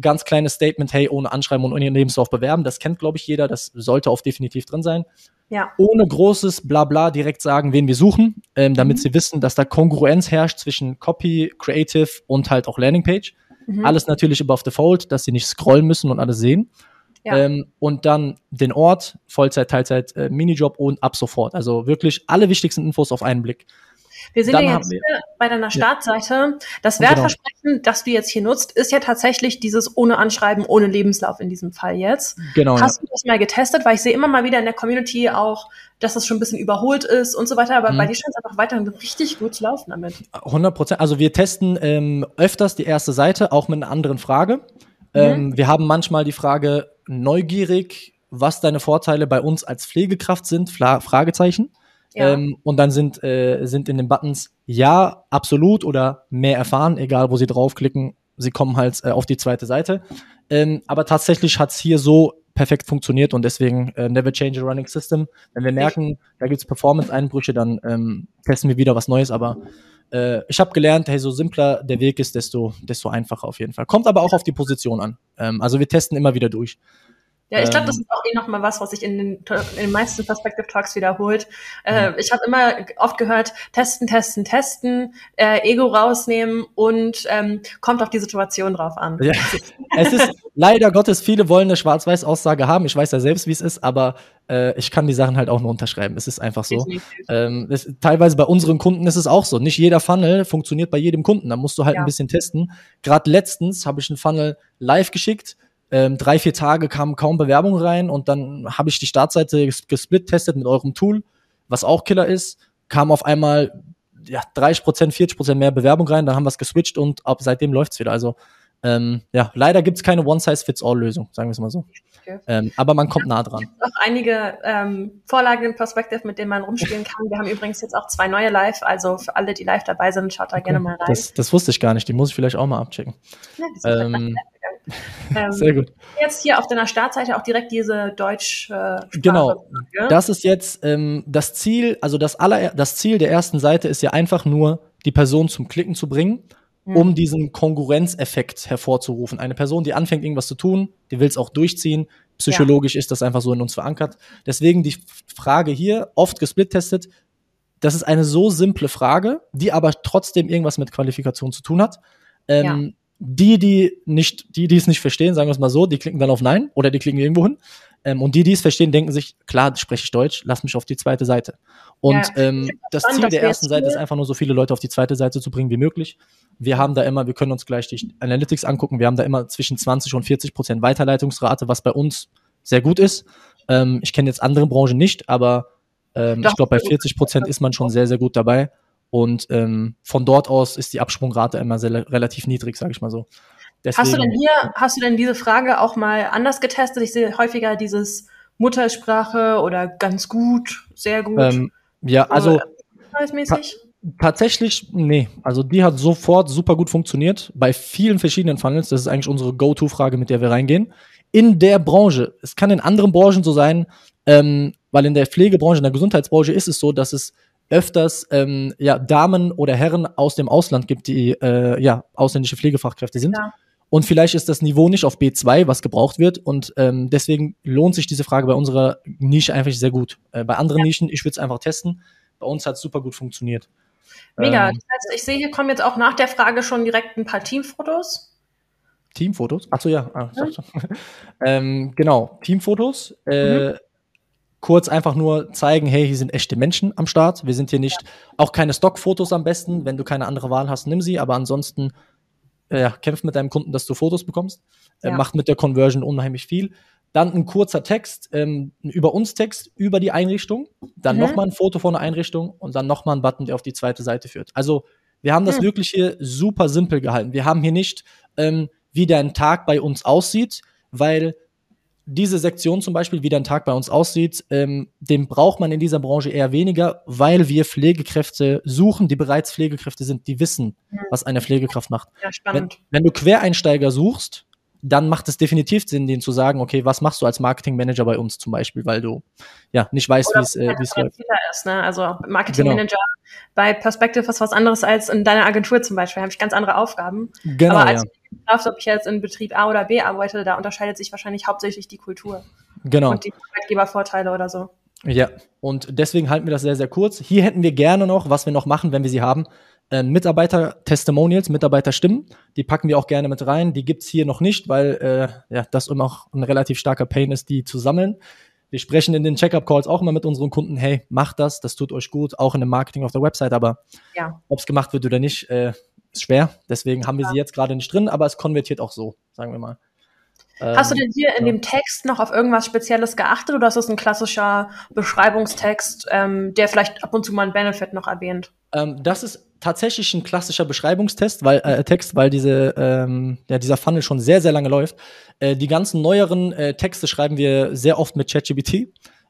B: Ganz kleines Statement, hey, ohne Anschreiben und ohne Lebenslauf bewerben. Das kennt, glaube ich, jeder. Das sollte auch definitiv drin sein.
A: Ja.
B: Ohne großes Blabla direkt sagen, wen wir suchen, ähm, damit mhm. sie wissen, dass da Kongruenz herrscht zwischen Copy, Creative und halt auch Landingpage. Mhm. Alles natürlich above the fold, dass sie nicht scrollen müssen und alles sehen. Ja. Ähm, und dann den Ort, Vollzeit, Teilzeit, äh, Minijob und ab sofort. Also wirklich alle wichtigsten Infos auf einen Blick.
A: Wir sind dann ja jetzt wir, bei deiner Startseite. Das genau. Wertversprechen, genau. das du jetzt hier nutzt, ist ja tatsächlich dieses ohne Anschreiben, ohne Lebenslauf in diesem Fall jetzt.
B: Genau.
A: Hast ja. du das mal getestet? Weil ich sehe immer mal wieder in der Community auch, dass das schon ein bisschen überholt ist und so weiter. Aber mhm. bei dir scheint es einfach weiterhin richtig gut zu laufen damit.
B: 100 Prozent. Also wir testen ähm, öfters die erste Seite, auch mit einer anderen Frage. Mhm. Ähm, wir haben manchmal die Frage neugierig, was deine Vorteile bei uns als Pflegekraft sind, Fla Fragezeichen. Ja. Ähm, und dann sind, äh, sind in den Buttons ja, absolut oder mehr erfahren, egal wo sie draufklicken. Sie kommen halt äh, auf die zweite Seite. Ähm, aber tatsächlich hat's hier so perfekt funktioniert und deswegen äh, never change a running system. Wenn wir merken, da gibt's Performance-Einbrüche, dann ähm, testen wir wieder was Neues. Aber äh, ich habe gelernt, hey, so simpler der Weg ist, desto, desto einfacher auf jeden Fall. Kommt aber auch auf die Position an. Ähm, also wir testen immer wieder durch.
A: Ja, ich glaube, das ähm. ist auch eh nochmal was, was sich in den, in den meisten Perspective Talks wiederholt. Äh, ich habe immer oft gehört, testen, testen, testen, äh, Ego rausnehmen und ähm, kommt auf die Situation drauf an. Ja.
B: es ist leider Gottes, viele wollen eine Schwarz-Weiß-Aussage haben. Ich weiß ja selbst, wie es ist, aber äh, ich kann die Sachen halt auch nur unterschreiben. Es ist einfach so. Ähm, das, teilweise bei unseren Kunden ist es auch so. Nicht jeder Funnel funktioniert bei jedem Kunden. Da musst du halt ja. ein bisschen testen. Gerade letztens habe ich einen Funnel live geschickt ähm, drei, vier Tage kamen kaum Bewerbung rein und dann habe ich die Startseite gesplit-testet mit eurem Tool, was auch Killer ist, kam auf einmal ja, 30 Prozent, 40 Prozent mehr Bewerbung rein, dann haben wir es geswitcht und ab seitdem läuft's wieder. Also ähm, ja, leider gibt's keine One-Size-Fits-All-Lösung, sagen wir es mal so. Okay. Ähm, aber man kommt nah dran.
A: Auch einige ähm, Vorlagen in Perspective, mit denen man rumspielen kann. Wir haben übrigens jetzt auch zwei neue live, also für alle, die live dabei sind, schaut da okay. gerne mal rein.
B: Das, das wusste ich gar nicht, die muss ich vielleicht auch mal abchecken. Ja, ähm,
A: ähm, Sehr gut. Jetzt hier auf deiner Startseite auch direkt diese Deutsch. Äh,
B: genau. Das ist jetzt ähm, das Ziel, also das aller, das Ziel der ersten Seite ist ja einfach nur, die Person zum Klicken zu bringen, mhm. um diesen Konkurrenzeffekt hervorzurufen. Eine Person, die anfängt, irgendwas zu tun, die will es auch durchziehen. Psychologisch ja. ist das einfach so in uns verankert. Deswegen die Frage hier, oft gesplittestet, das ist eine so simple Frage, die aber trotzdem irgendwas mit Qualifikation zu tun hat. Ähm, ja die, die nicht, die, die es nicht verstehen, sagen wir es mal so, die klicken dann auf Nein oder die klicken irgendwo hin. Ähm, und die, die es verstehen, denken sich, klar, spreche ich Deutsch, lass mich auf die zweite Seite. Und ja, ähm, das Ziel der ersten Seite ist einfach nur, so viele Leute auf die zweite Seite zu bringen wie möglich. Wir haben da immer, wir können uns gleich die Analytics angucken, wir haben da immer zwischen 20 und 40 Prozent Weiterleitungsrate, was bei uns sehr gut ist. Ähm, ich kenne jetzt andere Branchen nicht, aber ähm, ich glaube, bei 40 Prozent ist man schon sehr, sehr gut dabei. Und ähm, von dort aus ist die Absprungrate immer sehr, relativ niedrig, sage ich mal so.
A: Deswegen, hast du denn hier, hast du denn diese Frage auch mal anders getestet? Ich sehe häufiger dieses Muttersprache oder ganz gut, sehr gut.
B: Ähm, ja, also ta tatsächlich, nee. Also die hat sofort super gut funktioniert bei vielen verschiedenen Funnels. Das ist eigentlich unsere Go-To-Frage, mit der wir reingehen. In der Branche, es kann in anderen Branchen so sein, ähm, weil in der Pflegebranche, in der Gesundheitsbranche ist es so, dass es öfters ähm, ja, Damen oder Herren aus dem Ausland gibt, die äh, ja, ausländische Pflegefachkräfte sind. Ja. Und vielleicht ist das Niveau nicht auf B2, was gebraucht wird. Und ähm, deswegen lohnt sich diese Frage bei unserer Nische einfach sehr gut. Äh, bei anderen ja. Nischen, ich würde es einfach testen. Bei uns hat es super gut funktioniert.
A: Mega. Ähm, das heißt, ich sehe, hier kommen jetzt auch nach der Frage schon direkt ein paar Teamfotos.
B: Teamfotos? Achso, ja. Ah, ja. ähm, genau, Teamfotos. Äh, mhm kurz einfach nur zeigen, hey, hier sind echte Menschen am Start. Wir sind hier nicht, auch keine Stockfotos am besten. Wenn du keine andere Wahl hast, nimm sie. Aber ansonsten, äh, kämpf mit deinem Kunden, dass du Fotos bekommst. Äh, ja. Macht mit der Conversion unheimlich viel. Dann ein kurzer Text, ähm, ein über uns Text über die Einrichtung. Dann mhm. nochmal ein Foto von der Einrichtung und dann nochmal ein Button, der auf die zweite Seite führt. Also, wir haben das mhm. wirklich hier super simpel gehalten. Wir haben hier nicht, ähm, wie dein Tag bei uns aussieht, weil diese Sektion zum Beispiel, wie dein Tag bei uns aussieht, ähm, den braucht man in dieser Branche eher weniger, weil wir Pflegekräfte suchen, die bereits Pflegekräfte sind, die wissen, mhm. was eine Pflegekraft macht. Ja, spannend. Wenn, wenn du Quereinsteiger suchst, dann macht es definitiv Sinn, denen zu sagen, okay, was machst du als Marketingmanager bei uns zum Beispiel, weil du ja nicht weißt, wie es äh, wie es läuft.
A: Ist, ne? Also Marketingmanager genau. bei Perspective ist was anderes als in deiner Agentur zum Beispiel, habe ich ganz andere Aufgaben.
B: Genau,
A: Aber als
B: ja.
A: Kraft, ob ich jetzt in Betrieb A oder B arbeite, da unterscheidet sich wahrscheinlich hauptsächlich die Kultur
B: Genau.
A: und die Arbeitgebervorteile oder so.
B: Ja, und deswegen halten wir das sehr, sehr kurz. Hier hätten wir gerne noch, was wir noch machen, wenn wir sie haben, äh, Mitarbeiter-Testimonials, Mitarbeiterstimmen. Die packen wir auch gerne mit rein. Die gibt's hier noch nicht, weil äh, ja, das immer auch ein relativ starker Pain ist, die zu sammeln. Wir sprechen in den Checkup-Calls auch immer mit unseren Kunden, hey, macht das, das tut euch gut, auch in dem Marketing auf der Website, aber
A: Ja.
B: ob's gemacht wird oder nicht, äh, ist schwer. Deswegen haben wir sie jetzt gerade nicht drin, aber es konvertiert auch so, sagen wir mal.
A: Hast du
B: Ähm,
A: denn hier in
B: ja.
A: dem Text noch auf irgendwas Spezielles geachtet oder ist das ein klassischer Beschreibungstext, ähm, der vielleicht ab und zu mal einen Benefit noch erwähnt?
B: Ähm, das ist tatsächlich ein klassischer Beschreibungstest, weil äh, Text, weil diese ähm, ja dieser Funnel schon sehr sehr lange läuft. Äh, die ganzen neueren äh, Texte schreiben wir sehr oft mit ChatGPT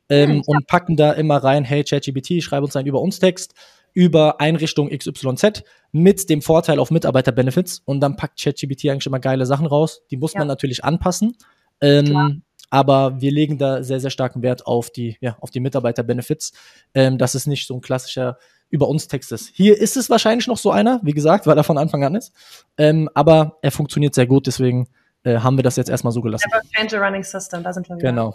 B: ähm,
A: Hm, ja.
B: und packen da immer rein, hey ChatGPT, schreib uns einen über uns Text über Einrichtung XYZ mit dem Vorteil auf Mitarbeiterbenefits und dann packt ChatGPT eigentlich immer geile Sachen raus. Die muss
A: Ja.
B: man natürlich anpassen. Ähm, aber wir legen da sehr, sehr starken Wert auf die, ja, auf die Mitarbeiterbenefits. Ähm, dass es nicht so ein klassischer über uns Text ist. Hier ist es wahrscheinlich noch so einer, wie gesagt, weil er von Anfang an ist. Ähm, aber er funktioniert sehr gut, deswegen äh, haben wir das jetzt erstmal so gelassen.
A: Never change a running system, da sind wir wieder.
B: Genau.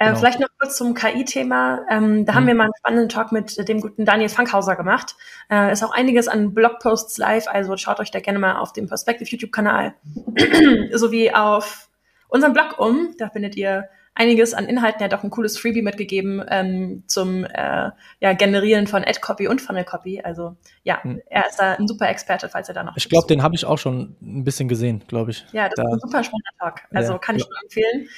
A: Äh,
B: genau.
A: Vielleicht noch kurz zum KI-Thema. Ähm, da haben
B: Mhm.
A: wir mal einen spannenden Talk mit dem guten Daniel Fankhauser gemacht. Äh, ist auch einiges an Blogposts live, also schaut euch da gerne mal auf dem Perspective YouTube-Kanal sowie auf unserem Blog um. Da findet ihr einiges an Inhalten. Er hat auch ein cooles Freebie mitgegeben ähm, zum äh, ja, Generieren von Ad-Copy und Funnel-Copy. Also ja,
B: Mhm.
A: er ist da ein super Experte, falls ihr da noch
B: Ich glaube, den habe ich auch schon ein bisschen gesehen, glaube ich.
A: ja, das
B: da,
A: ist ein super spannender Talk. Also
B: Ja,
A: kann ich nur empfehlen.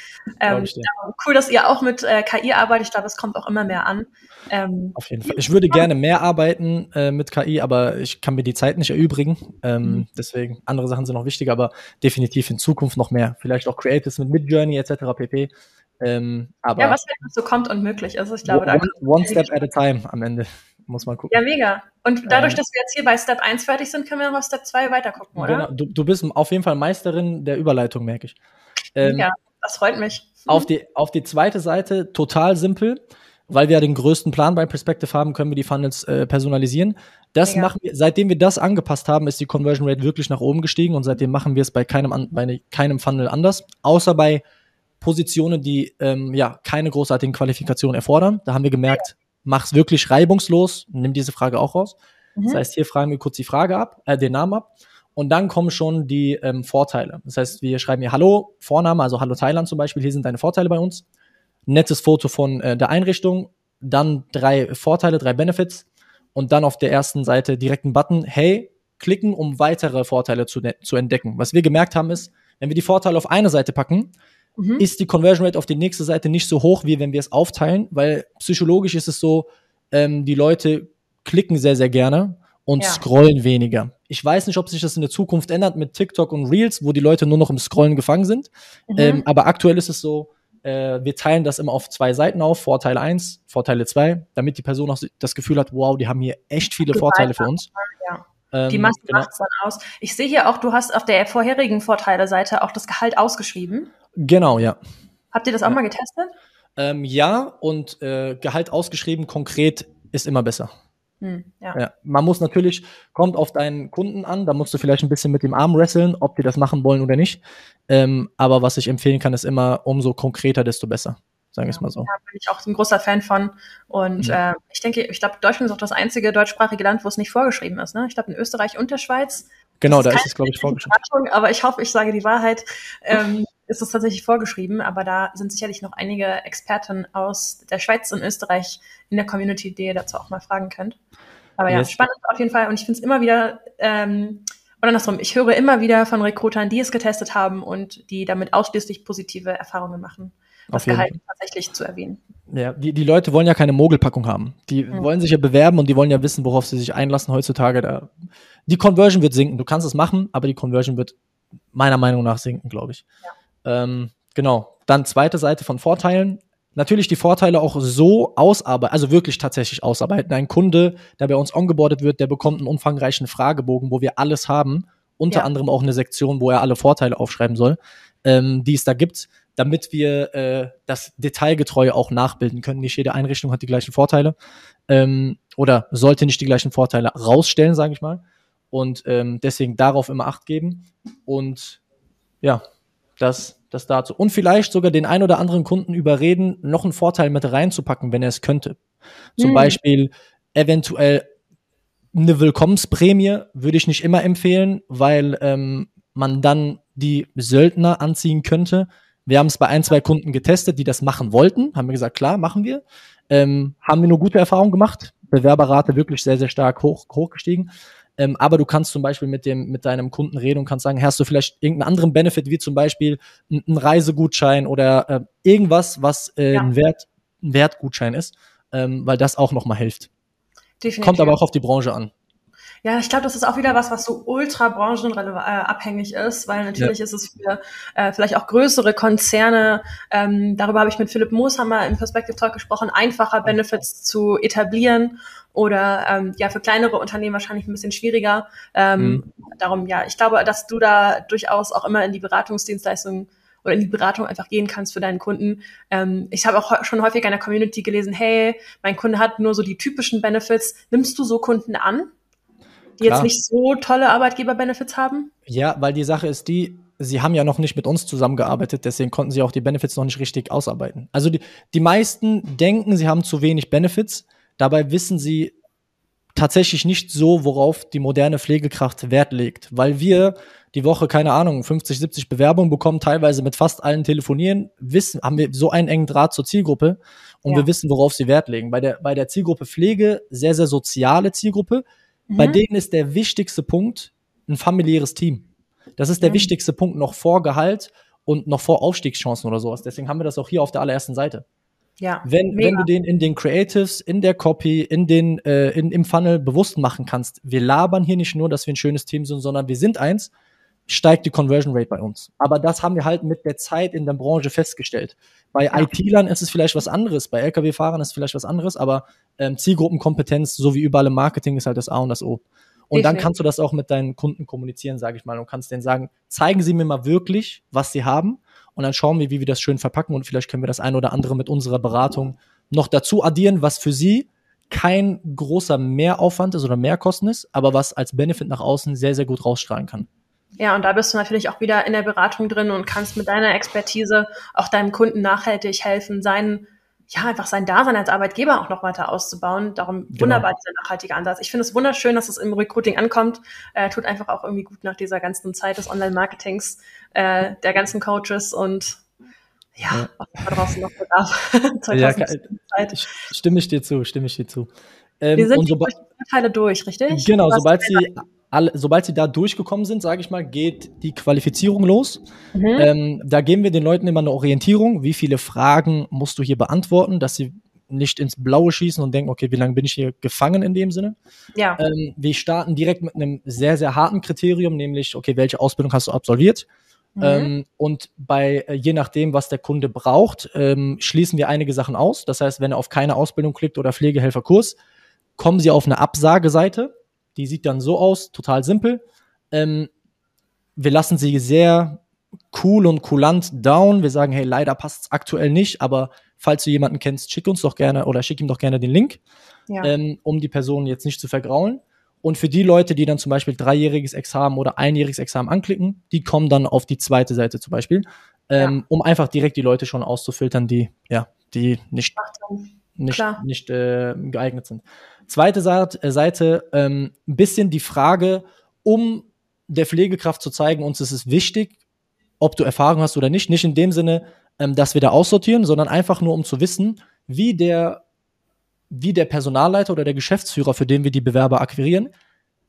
A: Ähm,
B: ich
A: ja, cool, dass ihr auch mit äh, KI arbeitet. Ich glaube, es kommt auch immer mehr an. Ähm,
B: Auf jeden Fall. Ich würde gerne mehr arbeiten äh, mit KI, aber ich kann mir die Zeit nicht erübrigen. Ähm,
A: Mhm.
B: Deswegen, andere Sachen sind noch wichtiger, aber definitiv in Zukunft noch mehr. Vielleicht auch Creatives mit Midjourney etc. pp. Ähm, aber
A: ja, was so kommt und möglich ist. Ich glaube, da
B: one, one step at a time am Ende. Muss man gucken.
A: Ja, mega. Und dadurch,
B: Ähm,
A: dass wir jetzt hier bei Step 1 fertig sind, können wir noch auf Step 2 weitergucken, oder?
B: Genau, du, du bist auf jeden Fall Meisterin der Überleitung, merke ich. Ähm,
A: ja, das freut mich.
B: auf, die, auf die zweite Seite total simpel, weil wir ja den größten Plan bei Perspective haben, können wir die Funnels äh, personalisieren. Das
A: Mega.
B: machen wir, seitdem wir das angepasst haben, ist die Conversion Rate wirklich nach oben gestiegen und seitdem machen wir es bei keinem, bei keinem Funnel anders, außer bei Positionen, die ähm, ja keine großartigen Qualifikationen erfordern. Da haben wir gemerkt, mach's wirklich reibungslos, nimm diese Frage auch raus.
A: Mhm.
B: Das heißt, hier fragen wir kurz die Frage ab, äh, den Namen ab. Und dann kommen schon die ähm, Vorteile. Das heißt, wir schreiben hier Hallo, Vorname, also Hallo Thailand zum Beispiel, hier sind deine Vorteile bei uns. Nettes Foto von äh, der Einrichtung, dann drei Vorteile, drei Benefits und dann auf der ersten Seite direkt einen Button, hey, klicken, um weitere Vorteile zu, zu entdecken. Was wir gemerkt haben ist, wenn wir die Vorteile auf eine Seite packen,
A: Mhm.
B: ist die Conversion Rate auf die nächste Seite nicht so hoch, wie wenn wir es aufteilen, weil psychologisch ist es so, ähm, die Leute klicken sehr, sehr gerne und
A: Ja.
B: scrollen weniger. Ich weiß nicht, ob sich das in der Zukunft ändert mit TikTok und Reels, wo die Leute nur noch im Scrollen gefangen sind.
A: Mhm.
B: Ähm, aber aktuell ist es so, äh, wir teilen das immer auf zwei Seiten auf, Vorteile 1, Vorteile 2, damit die Person auch das Gefühl hat, wow, die haben hier echt viele Vorteile für uns.
A: Ja.
B: Ähm,
A: Die Masse
B: genau.
A: macht's dann aus. Ich sehe hier auch, du hast auf der vorherigen Vorteile-Seite auch das Gehalt ausgeschrieben.
B: Genau, ja.
A: Habt ihr das auch mal getestet?
B: Ähm, ja, und äh, Gehalt ausgeschrieben, konkret ist immer besser.
A: Hm, ja.
B: Ja, man muss natürlich, kommt auf deinen Kunden an, da musst du vielleicht ein bisschen mit dem Arm wresteln, ob die das machen wollen oder nicht. Ähm, aber was ich empfehlen kann, ist immer, umso konkreter, desto besser. Sagen wir es mal so.
A: Da bin ich auch ein großer Fan von. Und
B: Mhm.
A: äh, ich denke, ich glaube, Deutschland ist auch das einzige deutschsprachige Land, wo es nicht vorgeschrieben ist. Ne? Ich glaube, in Österreich und der Schweiz.
B: Genau,
A: das
B: da ist es, glaube ich, vorgeschrieben.
A: Aber ich hoffe, ich sage die Wahrheit. Ähm, ist es tatsächlich vorgeschrieben, aber da sind sicherlich noch einige Experten aus der Schweiz und Österreich in der Community, die ihr dazu auch mal fragen könnt. Aber ja,
B: Yes.
A: spannend auf jeden Fall. Und ich finde es immer wieder, ähm, oder andersrum, ich höre immer wieder von Rekrutern, die es getestet haben und die damit ausschließlich positive Erfahrungen machen. Das Gehalt tatsächlich zu erwähnen.
B: Ja, die, die Leute wollen ja keine Mogelpackung haben. Die
A: Mhm.
B: wollen sich ja bewerben und die wollen ja wissen, worauf sie sich einlassen heutzutage. Da, die Conversion wird sinken. Du kannst es machen, aber die Conversion wird meiner Meinung nach sinken, glaube ich. Ähm, genau. Dann zweite Seite von Vorteilen. Natürlich die Vorteile auch so ausarbeiten, also wirklich tatsächlich ausarbeiten. Ein Kunde, der bei uns ongeboardet wird, der bekommt einen umfangreichen Fragebogen, wo wir alles haben, unter
A: Ja.
B: anderem auch eine Sektion, wo er alle Vorteile aufschreiben soll, ähm, die es da gibt, damit wir äh, das detailgetreu auch nachbilden können. Nicht jede Einrichtung hat die gleichen Vorteile ähm, oder sollte nicht die gleichen Vorteile rausstellen, sage ich mal. Und ähm, deswegen darauf immer Acht geben. Und ja, das, das dazu. Und vielleicht sogar den ein oder anderen Kunden überreden, noch einen Vorteil mit reinzupacken, wenn er es könnte. Zum
A: Mhm.
B: Beispiel eventuell eine Willkommensprämie würde ich nicht immer empfehlen, weil ähm, man dann die Söldner anziehen könnte. Wir haben es bei ein, zwei Kunden getestet, die das machen wollten. Haben wir gesagt, klar, machen wir. Ähm, haben wir nur gute Erfahrungen gemacht. Bewerberrate wirklich sehr, sehr stark hoch, hochgestiegen. Ähm, aber du kannst zum Beispiel mit dem, mit deinem Kunden reden und kannst sagen, hast du vielleicht irgendeinen anderen Benefit, wie zum Beispiel ein, ein Reisegutschein oder äh, irgendwas, was äh,
A: Ja.
B: ein, Wert, ein Wertgutschein ist, ähm, weil das auch nochmal hilft.
A: Definitiv.
B: Kommt aber auch auf die Branche an.
A: Ja, ich glaube, das ist auch wieder was, was so ultra branchenabhängig ist, weil natürlich ist es für äh, vielleicht auch größere Konzerne, ähm, darüber habe ich mit Philipp Mooshammer im Perspective Talk gesprochen, einfacher Benefits zu etablieren oder ähm, ja für kleinere Unternehmen wahrscheinlich ein bisschen schwieriger. Ähm, Darum ja, ich glaube, dass du da durchaus auch immer in die Beratungsdienstleistung oder in die Beratung einfach gehen kannst für deinen Kunden. Ähm, ich habe auch schon häufig in der Community gelesen, hey, mein Kunde hat nur so die typischen Benefits. Nimmst du so Kunden an? Die
B: Klar.
A: jetzt nicht so tolle Arbeitgeber-Benefits haben?
B: Ja, weil die Sache ist die, sie haben ja noch nicht mit uns zusammengearbeitet, deswegen konnten sie auch die Benefits noch nicht richtig ausarbeiten. Also die, die meisten denken, sie haben zu wenig Benefits, dabei wissen sie tatsächlich nicht so, worauf die moderne Pflegekraft Wert legt, weil wir die Woche, keine Ahnung, 50, 70 Bewerbungen bekommen, teilweise mit fast allen telefonieren, wissen, haben wir so einen engen Draht zur Zielgruppe und
A: Ja.
B: wir wissen, worauf sie Wert legen. Bei der, bei der Zielgruppe Pflege, sehr, sehr soziale Zielgruppe, bei
A: Mhm.
B: denen ist der wichtigste Punkt ein familiäres Team. Das ist der
A: Mhm.
B: wichtigste Punkt noch vor Gehalt und noch vor Aufstiegschancen oder sowas. Deswegen haben wir das auch hier auf der allerersten Seite.
A: Ja,
B: Wenn,
A: mega.
B: wenn du den in den Creatives, in der Copy, in den, äh, in, im Funnel bewusst machen kannst, wir labern hier nicht nur, dass wir ein schönes Team sind, sondern wir sind eins, steigt die Conversion Rate bei uns. Aber das haben wir halt mit der Zeit in der Branche festgestellt. Bei
A: Ja.
B: IT-Lern ist es vielleicht was anderes, bei Lkw-Fahrern ist es vielleicht was anderes, aber ähm, Zielgruppenkompetenz, so wie überall im Marketing, ist halt das A und das O. Und dann
A: Definitiv.
B: kannst du das auch mit deinen Kunden kommunizieren, sage ich mal, und kannst denen sagen, zeigen Sie mir mal wirklich, was Sie haben, und dann schauen wir, wie wir das schön verpacken und vielleicht können wir das ein oder andere mit unserer Beratung noch dazu addieren, was für Sie kein großer Mehraufwand ist oder Mehrkosten ist, aber was als Benefit nach außen sehr, sehr gut rausstrahlen kann.
A: Ja, und da bist du natürlich auch wieder in der Beratung drin und kannst mit deiner Expertise auch deinem Kunden nachhaltig helfen, seinen, ja, einfach sein Dasein als Arbeitgeber auch noch weiter auszubauen. Darum
B: Genau.
A: wunderbar dieser nachhaltige Ansatz. Ich finde es wunderschön, dass es im Recruiting ankommt. Äh, tut einfach auch irgendwie gut nach dieser ganzen Zeit des Online-Marketings, äh, der ganzen Coaches und ja,
B: Ja.
A: was da draußen noch bedarf.
B: Ja,
A: 2017 Zeit.
B: Ich, stimme ich dir zu, stimme ich dir zu. Ähm,
A: Wir sind
B: und
A: jetzt
B: soba-
A: durch die Vorteile durch, richtig?
B: Genau, sobald sie, alle, sobald sie da durchgekommen sind, sage ich mal, geht die Qualifizierung los.
A: Mhm.
B: Ähm, da geben wir den Leuten immer eine Orientierung. Wie viele Fragen musst du hier beantworten, dass sie nicht ins Blaue schießen und denken, okay, wie lange bin ich hier gefangen in dem Sinne?
A: ja,
B: Ähm, wir starten direkt mit einem sehr, sehr harten Kriterium, nämlich, okay, welche Ausbildung hast du absolviert?
A: Mhm.
B: Ähm, und bei, äh, je nachdem, was der Kunde braucht, ähm, schließen wir einige Sachen aus. Das heißt, wenn er auf keine Ausbildung klickt oder Pflegehelferkurs, kommen sie auf eine Absageseite. Die sieht dann so aus, total simpel. Ähm, wir lassen sie sehr cool und kulant down. Wir sagen, hey, leider passt es aktuell nicht, aber falls du jemanden kennst, schick uns doch gerne oder schick ihm doch gerne den Link
A: ja.
B: ähm, um die Person jetzt nicht zu vergraulen. Und für die Leute, die dann zum Beispiel dreijähriges Examen oder einjähriges Examen anklicken, die kommen dann auf die zweite Seite zum Beispiel, ähm, um einfach direkt die Leute schon auszufiltern, die ja, die nicht
A: Macht Sinn.
B: Nicht,
A: Klar.
B: nicht äh, geeignet sind. Zweite Seite, äh, Seite ähm, ein bisschen die Frage, um der Pflegekraft zu zeigen, uns ist es wichtig, ob du Erfahrung hast oder nicht. Nicht in dem Sinne, ähm, dass wir da aussortieren, sondern einfach nur, um zu wissen, wie der, wie der Personalleiter oder der Geschäftsführer, für den wir die Bewerber akquirieren,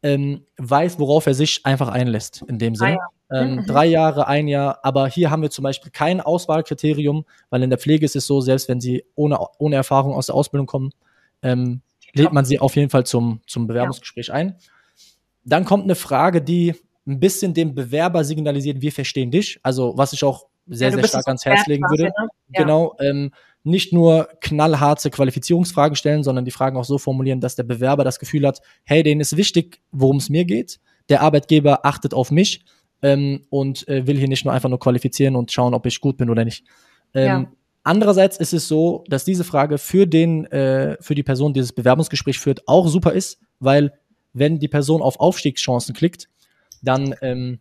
B: ähm, weiß, worauf er sich einfach einlässt, in dem Sinne. Ähm,
A: Mhm.
B: Drei Jahre, ein Jahr, aber hier haben wir zum Beispiel kein Auswahlkriterium, weil in der Pflege ist es so, selbst wenn sie ohne, ohne Erfahrung aus der Ausbildung kommen, ähm, lädt man sie auf jeden Fall zum, zum Bewerbungsgespräch ein. Dann kommt eine Frage, die ein bisschen dem Bewerber signalisiert, wir verstehen dich. Also was ich auch sehr,
A: Ja,
B: sehr stark ans Herz legen würde.
A: ne? Ja.
B: Genau, ähm, nicht nur knallharte Qualifizierungsfragen stellen, sondern die Fragen auch so formulieren, dass der Bewerber das Gefühl hat, hey, denen ist wichtig, worum es mir geht. der Arbeitgeber achtet auf mich ähm, und äh, will hier nicht nur einfach nur qualifizieren und schauen, ob ich gut bin oder nicht. Ähm, ja. Andererseits ist es so, dass diese Frage für den, äh, für die Person, die dieses Bewerbungsgespräch führt, auch super ist, weil wenn die Person auf Aufstiegschancen klickt, dann ähm,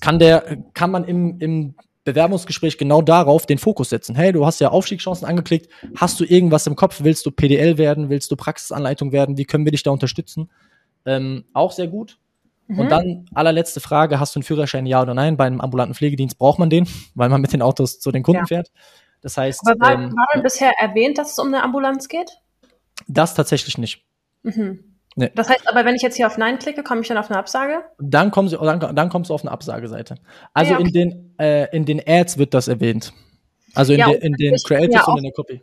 B: kann der, kann man im, im Bewerbungsgespräch genau darauf den Fokus setzen. Hey, du hast ja Aufstiegschancen angeklickt. Hast du irgendwas im Kopf? Willst du PDL werden? Willst du Praxisanleitung werden? Wie können wir dich da unterstützen? Ähm, auch sehr gut. Mhm. Und dann allerletzte Frage, hast du einen Führerschein, ja oder nein? Bei einem ambulanten Pflegedienst braucht man den, weil man mit den Autos zu den Kunden ja. fährt. Das heißt.
A: Aber war, ähm, war denn bisher erwähnt, dass es um eine Ambulanz geht?
B: Das tatsächlich nicht.
A: Mhm. Nee. Das heißt aber, wenn ich jetzt hier auf Nein klicke, komme ich dann auf eine Absage?
B: Dann, kommen sie, dann, dann kommst du auf eine Absageseite. Also ja, okay. in, den, äh, in den Ads wird das erwähnt. Also in, ja, de, in den Creatives ja und in der Copy.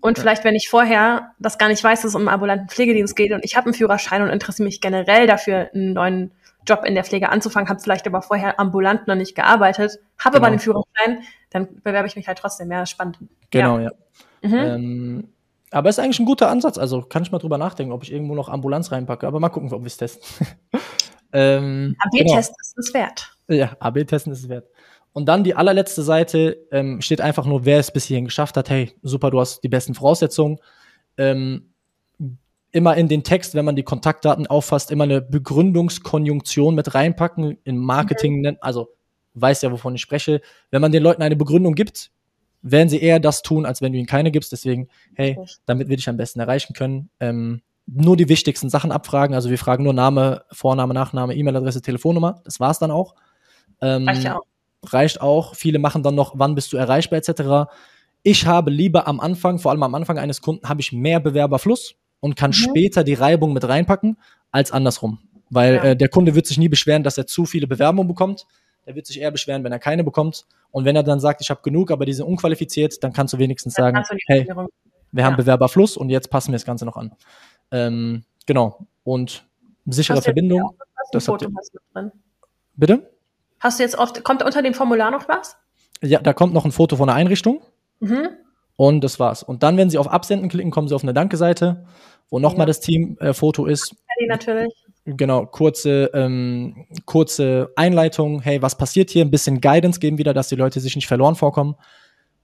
A: Und ja. vielleicht, wenn ich vorher das gar nicht weiß, dass es um einen ambulanten Pflegedienst geht und ich habe einen Führerschein und interessiere mich generell dafür, einen neuen Job in der Pflege anzufangen, habe vielleicht aber vorher ambulant noch nicht gearbeitet, habe genau. aber einen Führerschein, dann bewerbe ich mich halt trotzdem. Ja, spannend.
B: Genau, ja. Mhm. Ähm, aber ist eigentlich ein guter Ansatz. Also kann ich mal drüber nachdenken, ob ich irgendwo noch Ambulanz reinpacke. Aber mal gucken, ob wir es testen.
A: ähm, AB-Testen genau. ist es wert.
B: Ja, AB-Testen ist es wert. Und dann die allerletzte Seite ähm, steht einfach nur, wer es bis hierhin geschafft hat. Hey, super, du hast die besten Voraussetzungen. Ähm, immer in den Text, wenn man die Kontaktdaten auffasst, immer eine Begründungskonjunktion mit reinpacken. In Marketing, mhm. also weiß ja, wovon ich spreche. Wenn man den Leuten eine Begründung gibt, werden sie eher das tun, als wenn du ihnen keine gibst. Deswegen, hey, damit wir dich am besten erreichen können, ähm, nur die wichtigsten Sachen abfragen. Also wir fragen nur Name, Vorname, Nachname, E-Mail-Adresse, Telefonnummer. Das war's dann auch. Ähm, reicht auch. Reicht auch. Viele machen dann noch, wann bist du erreichbar etc. Ich habe lieber am Anfang, vor allem am Anfang eines Kunden, habe ich mehr Bewerberfluss und kann mhm. später die Reibung mit reinpacken, als andersrum. Weil ja. äh, der Kunde wird sich nie beschweren, dass er zu viele Bewerbungen bekommt. Der wird sich eher beschweren, wenn er keine bekommt. Und wenn er dann sagt, ich habe genug, aber die sind unqualifiziert, dann kannst du wenigstens dann sagen, du hey, wir ja. haben Bewerberfluss und jetzt passen wir das Ganze noch an. Ähm, genau. Und sichere Verbindung. Das Foto hast du drin. Bitte?
A: Hast du jetzt oft, kommt unter dem Formular noch was?
B: Ja, da kommt noch ein Foto von der Einrichtung. Mhm. Und das war's. Und dann, wenn Sie auf Absenden klicken, kommen Sie auf eine Danke-Seite, wo nochmal ja. das Team-Foto äh, ist.
A: Ja, natürlich.
B: Genau, kurze, ähm, kurze Einleitung. Hey, was passiert hier? Ein bisschen Guidance geben wieder, dass die Leute sich nicht verloren vorkommen.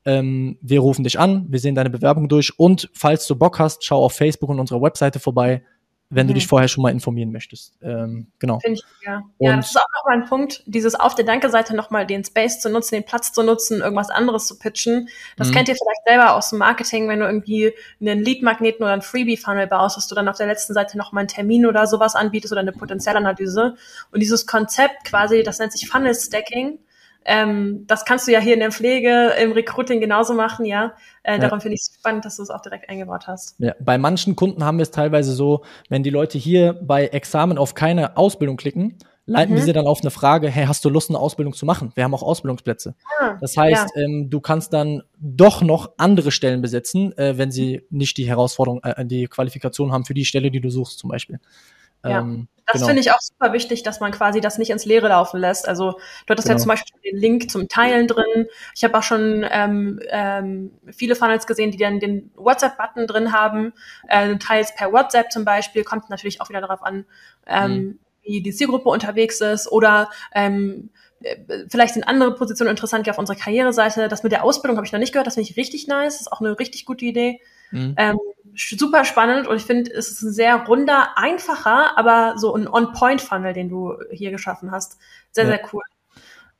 B: Ähm, wir rufen dich an, wir sehen deine Bewerbung durch und falls du Bock hast, schau auf Facebook und unserer Webseite vorbei wenn du dich vorher schon mal informieren möchtest. Ähm, genau.
A: Finde ich, ja. Und ja, das ist auch nochmal ein Punkt, dieses auf der Danke-Seite nochmal den Space zu nutzen, den Platz zu nutzen, irgendwas anderes zu pitchen. Das mhm. kennt ihr vielleicht selber aus dem Marketing, wenn du irgendwie einen Lead-Magneten oder einen Freebie-Funnel baust, dass du dann auf der letzten Seite nochmal einen Termin oder sowas anbietest oder eine Potenzialanalyse. Und dieses Konzept quasi, das nennt sich Funnel-Stacking, ähm, das kannst du ja hier in der Pflege, im Recruiting genauso machen, ja. Äh, ja. Darum finde ich es spannend, dass du es auch direkt eingebaut hast.
B: Ja, bei manchen Kunden haben wir es teilweise so, wenn die Leute hier bei Examen auf keine Ausbildung klicken, leiten mhm. wir sie dann auf eine Frage, hey, hast du Lust, eine Ausbildung zu machen? Wir haben auch Ausbildungsplätze. Ah, das heißt, ja. ähm, du kannst dann doch noch andere Stellen besetzen, äh, wenn sie nicht die Herausforderung, äh, die Qualifikation haben für die Stelle, die du suchst zum Beispiel.
A: Ja. Ähm, das genau. finde ich auch super wichtig, dass man quasi das nicht ins Leere laufen lässt. Also du hattest genau. ja zum Beispiel den Link zum Teilen drin. Ich habe auch schon ähm, ähm, viele Funnels gesehen, die dann den WhatsApp-Button drin haben. Äh, teils per WhatsApp zum Beispiel, kommt natürlich auch wieder darauf an, ähm, mhm. wie die Zielgruppe unterwegs ist. Oder ähm, äh, vielleicht sind andere Positionen interessant, wie auf unserer Karriereseite. Das mit der Ausbildung habe ich noch nicht gehört, das finde ich richtig nice. Das ist auch eine richtig gute Idee. Mhm. Ähm, super spannend und ich finde, es ist ein sehr runder, einfacher, aber so ein On-Point-Funnel, den du hier geschaffen hast. Sehr, ja. sehr cool.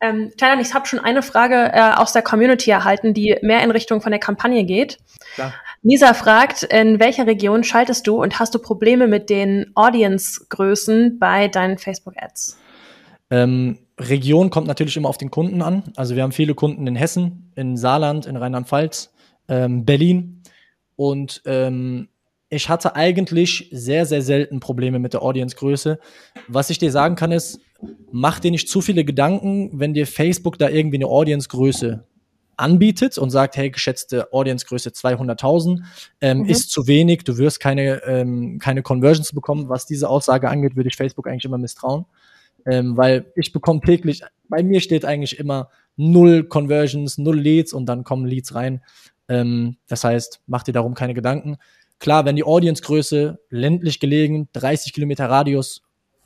A: Ähm, Thailand, ich habe schon eine Frage äh, aus der Community erhalten, die mehr in Richtung von der Kampagne geht. Klar. Nisa fragt, in welcher Region schaltest du und hast du Probleme mit den Audience-Größen bei deinen Facebook-Ads?
B: Ähm, Region kommt natürlich immer auf den Kunden an. Also wir haben viele Kunden in Hessen, in Saarland, in Rheinland-Pfalz, ähm, Berlin. Und ähm, ich hatte eigentlich sehr, sehr selten Probleme mit der Audience-Größe. Was ich dir sagen kann, ist, mach dir nicht zu viele Gedanken, wenn dir Facebook da irgendwie eine Audience-Größe anbietet und sagt, hey, geschätzte Audience-Größe 200.000 ähm, mhm. ist zu wenig, du wirst keine, ähm, keine Conversions bekommen. Was diese Aussage angeht, würde ich Facebook eigentlich immer misstrauen, ähm, weil ich bekomme täglich, bei mir steht eigentlich immer null Conversions, null Leads und dann kommen Leads rein. Ähm, das heißt, mach dir darum keine Gedanken. Klar, wenn die Audiencegröße ländlich gelegen, 30 Kilometer Radius,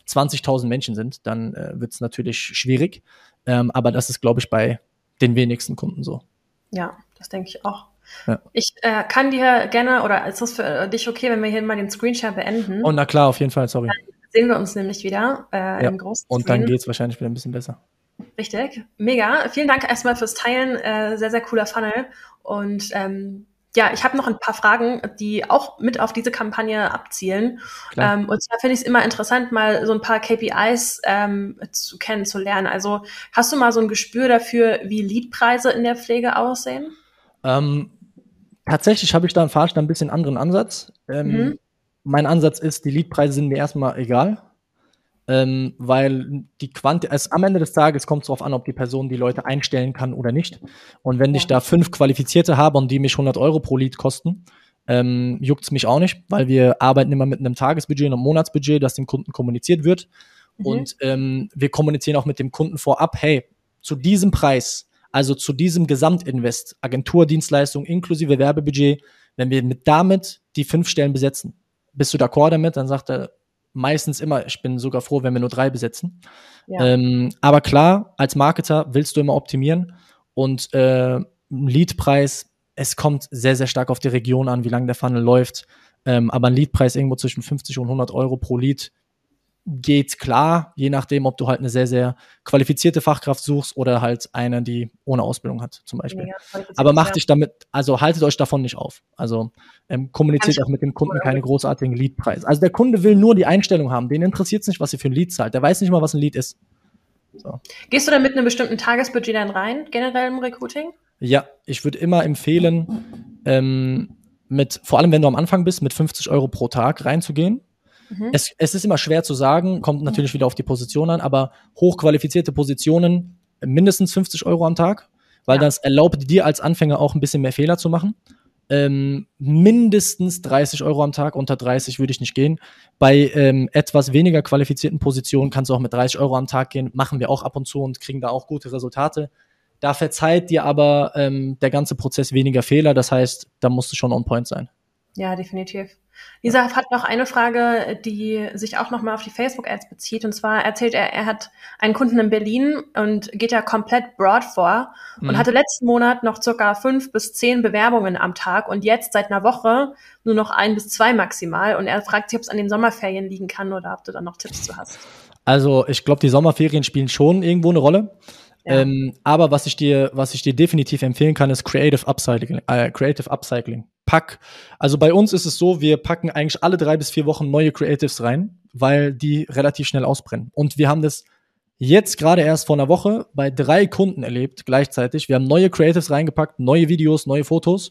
B: 20.000 Menschen sind, dann äh, wird es natürlich schwierig. Ähm, aber das ist, glaube ich, bei den wenigsten Kunden so.
A: Ja, das denke ich auch. Ja. Ich äh, kann dir gerne, oder ist das für dich okay, wenn wir hier mal den Screenshare beenden?
B: Oh, na klar, auf jeden Fall, sorry.
A: Dann sehen wir uns nämlich wieder äh, ja. im großen
B: Und dann geht es wahrscheinlich wieder ein bisschen besser.
A: Richtig, mega. Vielen Dank erstmal fürs Teilen. Äh, sehr, sehr cooler Funnel. Und ähm, ja, ich habe noch ein paar Fragen, die auch mit auf diese Kampagne abzielen. Ähm, und zwar finde ich es immer interessant, mal so ein paar KPIs ähm, zu kennenzulernen. Also hast du mal so ein Gespür dafür, wie Leadpreise in der Pflege aussehen?
B: Ähm, tatsächlich habe ich da fahre ich da ein bisschen anderen Ansatz. Ähm, mhm. Mein Ansatz ist, die Leadpreise sind mir erstmal egal ähm, weil die Quant es, am Ende des Tages kommt es darauf an, ob die Person die Leute einstellen kann oder nicht. Und wenn ich da fünf Qualifizierte habe und die mich 100 Euro pro Lead kosten, ähm, juckt es mich auch nicht, weil wir arbeiten immer mit einem Tagesbudget und einem Monatsbudget, das dem Kunden kommuniziert wird. Mhm. Und ähm, wir kommunizieren auch mit dem Kunden vorab, hey, zu diesem Preis, also zu diesem Gesamtinvest, Agenturdienstleistung inklusive Werbebudget, wenn wir mit damit die fünf Stellen besetzen, bist du d'accord damit? Dann sagt er, meistens immer, ich bin sogar froh, wenn wir nur drei besetzen. Ja. Ähm, aber klar, als Marketer willst du immer optimieren und äh, Leadpreis, es kommt sehr, sehr stark auf die Region an, wie lange der Funnel läuft. Ähm, aber ein Leadpreis irgendwo zwischen 50 und 100 Euro pro Lead geht klar, je nachdem, ob du halt eine sehr, sehr qualifizierte Fachkraft suchst oder halt eine, die ohne Ausbildung hat, zum Beispiel. Ja, Aber macht dich damit, also haltet euch davon nicht auf. Also ähm, kommuniziert auch mit dem Kunden keine großartigen Leadpreise. Also der Kunde will nur die Einstellung haben. Den interessiert es nicht, was ihr für ein Lead zahlt. Der weiß nicht mal, was ein Lead ist.
A: So. Gehst du da mit einem bestimmten Tagesbudget dann rein, generell im Recruiting?
B: Ja, ich würde immer empfehlen, ähm, mit, vor allem wenn du am Anfang bist, mit 50 Euro pro Tag reinzugehen Mhm. Es, es ist immer schwer zu sagen, kommt natürlich wieder auf die Position an, aber hochqualifizierte Positionen mindestens 50 Euro am Tag, weil ja. das erlaubt dir als Anfänger auch ein bisschen mehr Fehler zu machen. Ähm, mindestens 30 Euro am Tag, unter 30 würde ich nicht gehen. Bei ähm, etwas weniger qualifizierten Positionen kannst du auch mit 30 Euro am Tag gehen, machen wir auch ab und zu und kriegen da auch gute Resultate. Da verzeiht dir aber ähm, der ganze Prozess weniger Fehler, das heißt, da musst du schon on point sein.
A: Ja, definitiv. Lisa hat noch eine Frage, die sich auch nochmal auf die Facebook-Ads bezieht. Und zwar erzählt er, er hat einen Kunden in Berlin und geht ja komplett broad vor und mhm. hatte letzten Monat noch circa fünf bis zehn Bewerbungen am Tag und jetzt seit einer Woche nur noch ein bis zwei maximal. Und er fragt sich, ob es an den Sommerferien liegen kann oder ob du da noch Tipps zu hast.
B: Also ich glaube, die Sommerferien spielen schon irgendwo eine Rolle. Ja. Ähm, aber was ich dir, was ich dir definitiv empfehlen kann, ist Creative Upcycling. Äh, Creative Upcycling pack. Also bei uns ist es so, wir packen eigentlich alle drei bis vier Wochen neue Creatives rein, weil die relativ schnell ausbrennen. Und wir haben das jetzt gerade erst vor einer Woche bei drei Kunden erlebt, gleichzeitig. Wir haben neue Creatives reingepackt, neue Videos, neue Fotos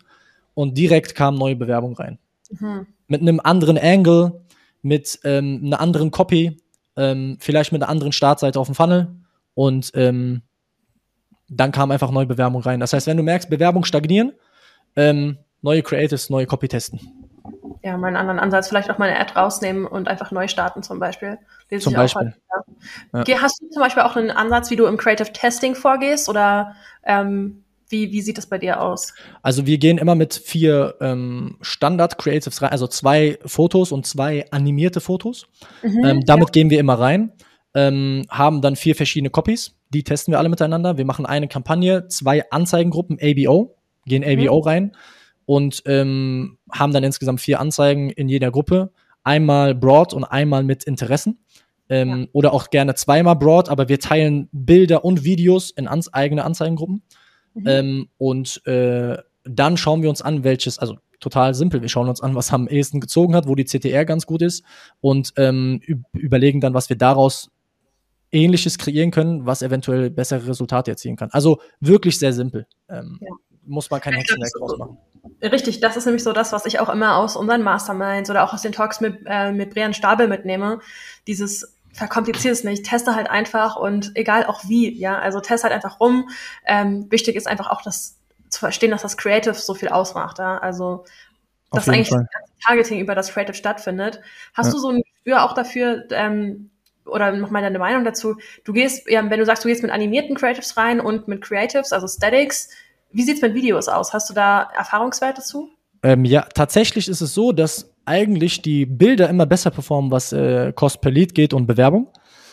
B: und direkt kamen neue Bewerbungen rein. Mhm. Mit einem anderen Angle, mit ähm, einer anderen Copy, ähm, vielleicht mit einer anderen Startseite auf dem Funnel und ähm, dann kam einfach neue Bewerbungen rein. Das heißt, wenn du merkst, Bewerbungen stagnieren, ähm, neue Creatives, neue Copy testen.
A: Ja, meinen anderen Ansatz, vielleicht auch mal eine Ad rausnehmen und einfach neu starten zum Beispiel.
B: Lese zum Beispiel.
A: Halt, ja. Hast du zum Beispiel auch einen Ansatz, wie du im Creative Testing vorgehst oder ähm, wie, wie sieht das bei dir aus?
B: Also wir gehen immer mit vier ähm, Standard-Creatives rein, also zwei Fotos und zwei animierte Fotos. Mhm, ähm, damit ja. gehen wir immer rein, ähm, haben dann vier verschiedene Copies, die testen wir alle miteinander. Wir machen eine Kampagne, zwei Anzeigengruppen, ABO, gehen ABO mhm. rein und ähm, haben dann insgesamt vier Anzeigen in jeder Gruppe. Einmal Broad und einmal mit Interessen. Ähm, ja. Oder auch gerne zweimal Broad, aber wir teilen Bilder und Videos in ans eigene Anzeigengruppen. Mhm. Ähm, und äh, dann schauen wir uns an, welches, also total simpel, wir schauen uns an, was am ehesten gezogen hat, wo die CTR ganz gut ist und ähm, überlegen dann, was wir daraus Ähnliches kreieren können, was eventuell bessere Resultate erzielen kann. Also wirklich sehr simpel. Ähm, ja muss man kein Hexenwerk draus machen.
A: Richtig, das ist nämlich so das, was ich auch immer aus unseren Masterminds oder auch aus den Talks mit, äh, mit Brian Stabel mitnehme. Dieses verkompliziert es nicht, teste halt einfach und egal auch wie, ja, also teste halt einfach rum. Ähm, wichtig ist einfach auch das zu verstehen, dass das Creative so viel ausmacht, ja, also dass eigentlich Fall. das Targeting über das Creative stattfindet. Hast ja. du so ein Gespür auch dafür, ähm, oder noch mal deine Meinung dazu? Du gehst, ja, wenn du sagst, du gehst mit animierten Creatives rein und mit Creatives, also Statics, wie sieht's mit Videos aus? Hast du da Erfahrungswerte zu?
B: Ähm, ja, tatsächlich ist es so, dass eigentlich die Bilder immer besser performen, was äh, Cost per Lead geht und Bewerbung.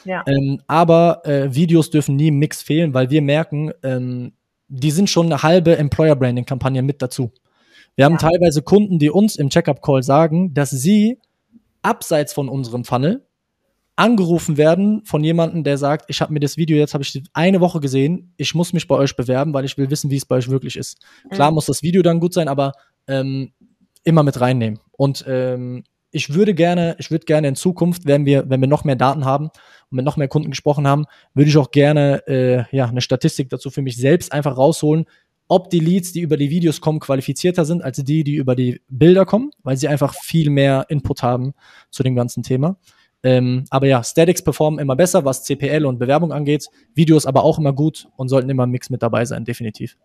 B: Ja. Ähm, aber äh, Videos dürfen nie im Mix fehlen, weil wir merken, ähm, die sind schon eine halbe Employer-Branding-Kampagne mit dazu. Wir haben ja. teilweise Kunden, die uns im Checkup-Call sagen, dass sie abseits von unserem Funnel angerufen werden von jemandem, der sagt, ich habe mir das Video jetzt habe ich eine Woche gesehen, ich muss mich bei euch bewerben, weil ich will wissen, wie es bei euch wirklich ist. Klar mhm. muss das Video dann gut sein, aber ähm, immer mit reinnehmen. Und ähm, ich würde gerne, ich würde gerne in Zukunft, wenn wir, wenn wir noch mehr Daten haben und mit noch mehr Kunden gesprochen haben, würde ich auch gerne äh, ja eine Statistik dazu für mich selbst einfach rausholen, ob die Leads, die über die Videos kommen, qualifizierter sind als die, die über die Bilder kommen, weil sie einfach viel mehr Input haben zu dem ganzen Thema. Ähm, aber ja, Statics performen immer besser, was CPL und Bewerbung angeht. Videos aber auch immer gut und sollten immer im Mix mit dabei sein, definitiv.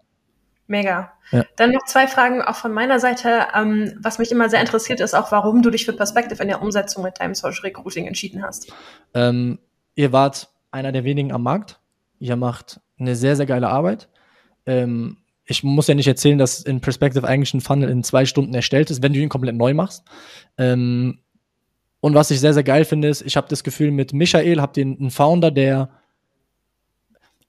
A: Mega. Ja. Dann noch zwei Fragen auch von meiner Seite. Ähm, was mich immer sehr interessiert, ist auch, warum du dich für Perspective in der Umsetzung mit deinem Social Recruiting entschieden hast.
B: Ähm, ihr wart einer der wenigen am Markt. Ihr macht eine sehr, sehr geile Arbeit. Ähm, ich muss ja nicht erzählen, dass in Perspective eigentlich ein Funnel in zwei Stunden erstellt ist, wenn du ihn komplett neu machst. Ähm, und was ich sehr, sehr geil finde, ist, ich habe das Gefühl, mit Michael habt ihr einen Founder, der,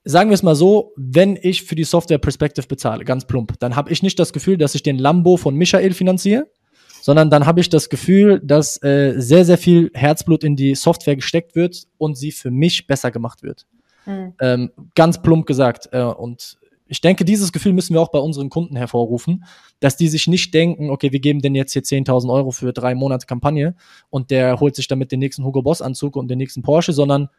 B: sagen wir es mal so, wenn ich für die Software Perspective bezahle, ganz plump, dann habe ich nicht das Gefühl, dass ich den Lambo von Michael finanziere, sondern dann habe ich das Gefühl, dass äh, sehr, sehr viel Herzblut in die Software gesteckt wird und sie für mich besser gemacht wird. Mhm. Ähm, ganz plump gesagt. Äh, und ich denke, dieses Gefühl müssen wir auch bei unseren Kunden hervorrufen, dass die sich nicht denken, okay, wir geben denn jetzt hier 10.000 Euro für drei Monate Kampagne und der holt sich damit den nächsten Hugo Boss Anzug und den nächsten Porsche, sondern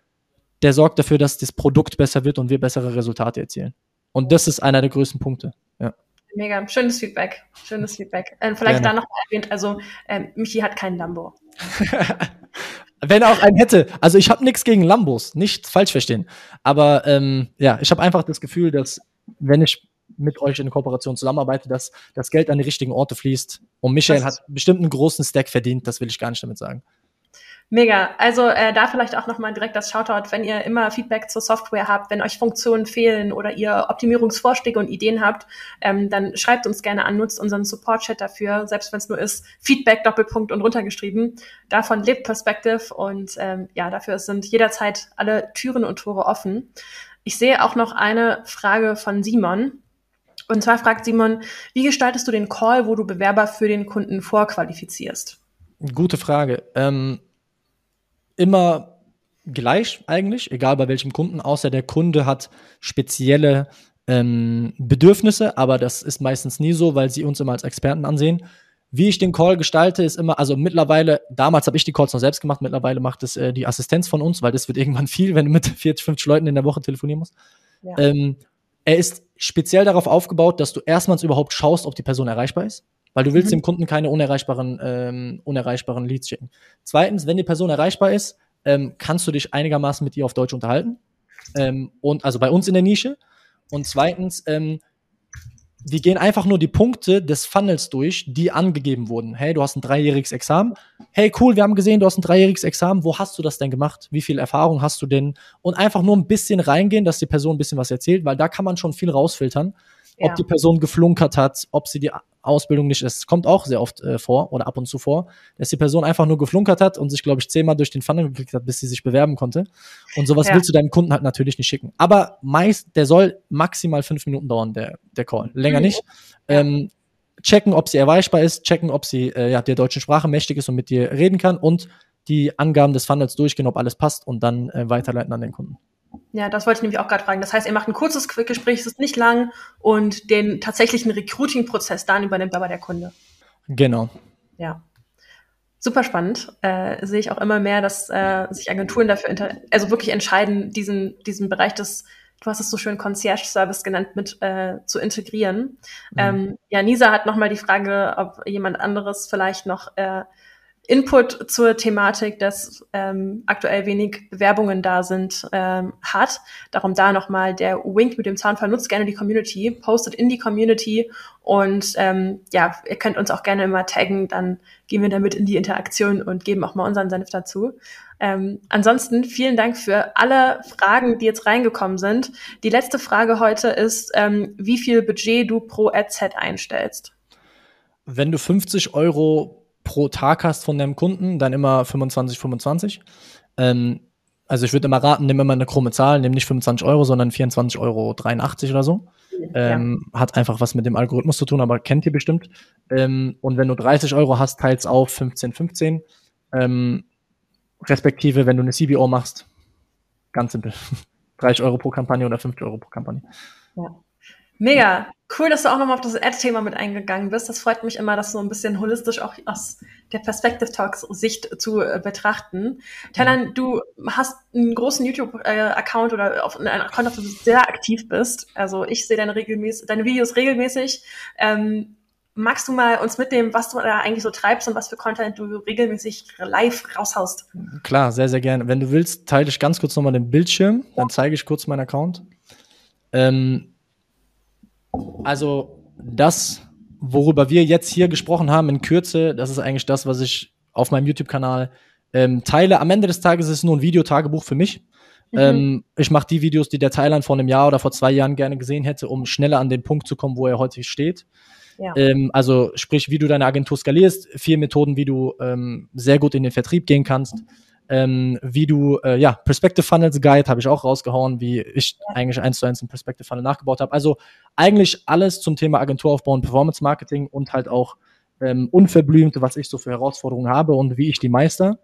B: der sorgt dafür, dass das Produkt besser wird und wir bessere Resultate erzielen. Und das ist einer der größten Punkte. Ja.
A: Mega, schönes Feedback, schönes Feedback. Äh, vielleicht Gerne. da noch erwähnt, also ähm, Michi hat keinen Lambo.
B: Wenn er auch einen hätte. Also ich habe nichts gegen Lambos, nicht falsch verstehen. Aber ähm, ja, ich habe einfach das Gefühl, dass wenn ich mit euch in Kooperation zusammenarbeite, dass das Geld an die richtigen Orte fließt. Und Michael hat bestimmt einen großen Stack verdient, das will ich gar nicht damit sagen.
A: Mega. Also äh, da vielleicht auch nochmal direkt das Shoutout, wenn ihr immer Feedback zur Software habt, wenn euch Funktionen fehlen oder ihr Optimierungsvorschläge und Ideen habt, ähm, dann schreibt uns gerne an, nutzt unseren Support-Chat dafür, selbst wenn es nur ist, Feedback, Doppelpunkt und runtergeschrieben. Davon lebt Perspective und ähm, ja, dafür sind jederzeit alle Türen und Tore offen. Ich sehe auch noch eine Frage von Simon. Und zwar fragt Simon, wie gestaltest du den Call, wo du Bewerber für den Kunden vorqualifizierst?
B: Gute Frage. Ähm, immer gleich eigentlich, egal bei welchem Kunden, außer der Kunde hat spezielle ähm, Bedürfnisse, aber das ist meistens nie so, weil sie uns immer als Experten ansehen. Wie ich den Call gestalte, ist immer, also mittlerweile, damals habe ich die Calls noch selbst gemacht, mittlerweile macht es äh, die Assistenz von uns, weil das wird irgendwann viel, wenn du mit 40, 50 Leuten in der Woche telefonieren musst. Ja. Ähm, er ist speziell darauf aufgebaut, dass du erstmals überhaupt schaust, ob die Person erreichbar ist, weil du willst mhm. dem Kunden keine unerreichbaren, ähm, unerreichbaren Leads schicken. Zweitens, wenn die Person erreichbar ist, ähm, kannst du dich einigermaßen mit ihr auf Deutsch unterhalten. Ähm, und also bei uns in der Nische. Und zweitens, ähm, wir gehen einfach nur die Punkte des Funnels durch, die angegeben wurden. Hey, du hast ein dreijähriges Examen. Hey, cool, wir haben gesehen, du hast ein dreijähriges Examen. Wo hast du das denn gemacht? Wie viel Erfahrung hast du denn? Und einfach nur ein bisschen reingehen, dass die Person ein bisschen was erzählt, weil da kann man schon viel rausfiltern ja. ob die Person geflunkert hat, ob sie die Ausbildung nicht, es kommt auch sehr oft äh, vor oder ab und zu vor, dass die Person einfach nur geflunkert hat und sich, glaube ich, zehnmal durch den Funnel geklickt hat, bis sie sich bewerben konnte. Und sowas ja. willst du deinem Kunden halt natürlich nicht schicken. Aber meist, der soll maximal fünf Minuten dauern, der, der Call. Länger mhm. nicht. Ähm, checken, ob sie erreichbar ist, checken, ob sie äh, ja, der deutschen Sprache mächtig ist und mit dir reden kann und die Angaben des Funnels durchgehen, ob alles passt und dann äh, weiterleiten an den Kunden.
A: Ja, das wollte ich nämlich auch gerade fragen. Das heißt, ihr macht ein kurzes Gespräch, es ist nicht lang und den tatsächlichen Recruiting-Prozess dann übernimmt aber der Kunde.
B: Genau.
A: Ja. Super spannend. Äh, sehe ich auch immer mehr, dass äh, sich Agenturen dafür also wirklich entscheiden, diesen, diesen Bereich des, du hast es so schön Concierge-Service genannt, mit äh, zu integrieren. Mhm. Ähm, ja, Nisa hat nochmal die Frage, ob jemand anderes vielleicht noch äh, Input zur Thematik, dass ähm, aktuell wenig Bewerbungen da sind, ähm, hat. Darum da nochmal der Wink mit dem Zaunfall. Nutzt gerne die Community, postet in die Community und ähm, ja, ihr könnt uns auch gerne immer taggen, dann gehen wir damit in die Interaktion und geben auch mal unseren Senf dazu. Ähm, ansonsten vielen Dank für alle Fragen, die jetzt reingekommen sind. Die letzte Frage heute ist, ähm, wie viel Budget du pro Adset einstellst.
B: Wenn du 50 Euro pro Tag hast von deinem Kunden, dann immer 25, 25. Ähm, also ich würde immer raten, nimm immer eine krumme Zahl, nimm nicht 25 Euro, sondern 24,83 Euro oder so. Ähm, ja. Hat einfach was mit dem Algorithmus zu tun, aber kennt ihr bestimmt. Ähm, und wenn du 30 Euro hast, teils auf 15, 15. Ähm, respektive, wenn du eine CBO machst, ganz simpel. 30 Euro pro Kampagne oder 50 Euro pro Kampagne.
A: Ja. Mega. Cool, dass du auch nochmal auf das Ad-Thema mit eingegangen bist. Das freut mich immer, das so ein bisschen holistisch auch aus der Perspective Talks Sicht zu äh, betrachten. Thailand, du hast einen großen YouTube-Account äh, oder auf einen Account, auf dem du sehr aktiv bist. Also ich sehe deine, regelmäßig, deine Videos regelmäßig. Ähm, magst du mal uns mitnehmen, was du da eigentlich so treibst und was für Content du regelmäßig live raushaust?
B: Klar, sehr, sehr gerne. Wenn du willst, teile ich ganz kurz nochmal den Bildschirm. Dann zeige ich kurz meinen Account. Ähm, also das, worüber wir jetzt hier gesprochen haben in Kürze, das ist eigentlich das, was ich auf meinem YouTube-Kanal ähm, teile. Am Ende des Tages ist es nur ein Videotagebuch für mich. Mhm. Ähm, ich mache die Videos, die der Thailand vor einem Jahr oder vor zwei Jahren gerne gesehen hätte, um schneller an den Punkt zu kommen, wo er heute steht. Ja. Ähm, also sprich, wie du deine Agentur skalierst, vier Methoden, wie du ähm, sehr gut in den Vertrieb gehen kannst ähm, wie du, äh, ja, Perspective Funnels Guide habe ich auch rausgehauen, wie ich eigentlich eins zu eins einen Perspective Funnel nachgebaut habe. Also eigentlich alles zum Thema Agenturaufbau und Performance Marketing und halt auch ähm, unverblümt, was ich so für Herausforderungen habe und wie ich die meister.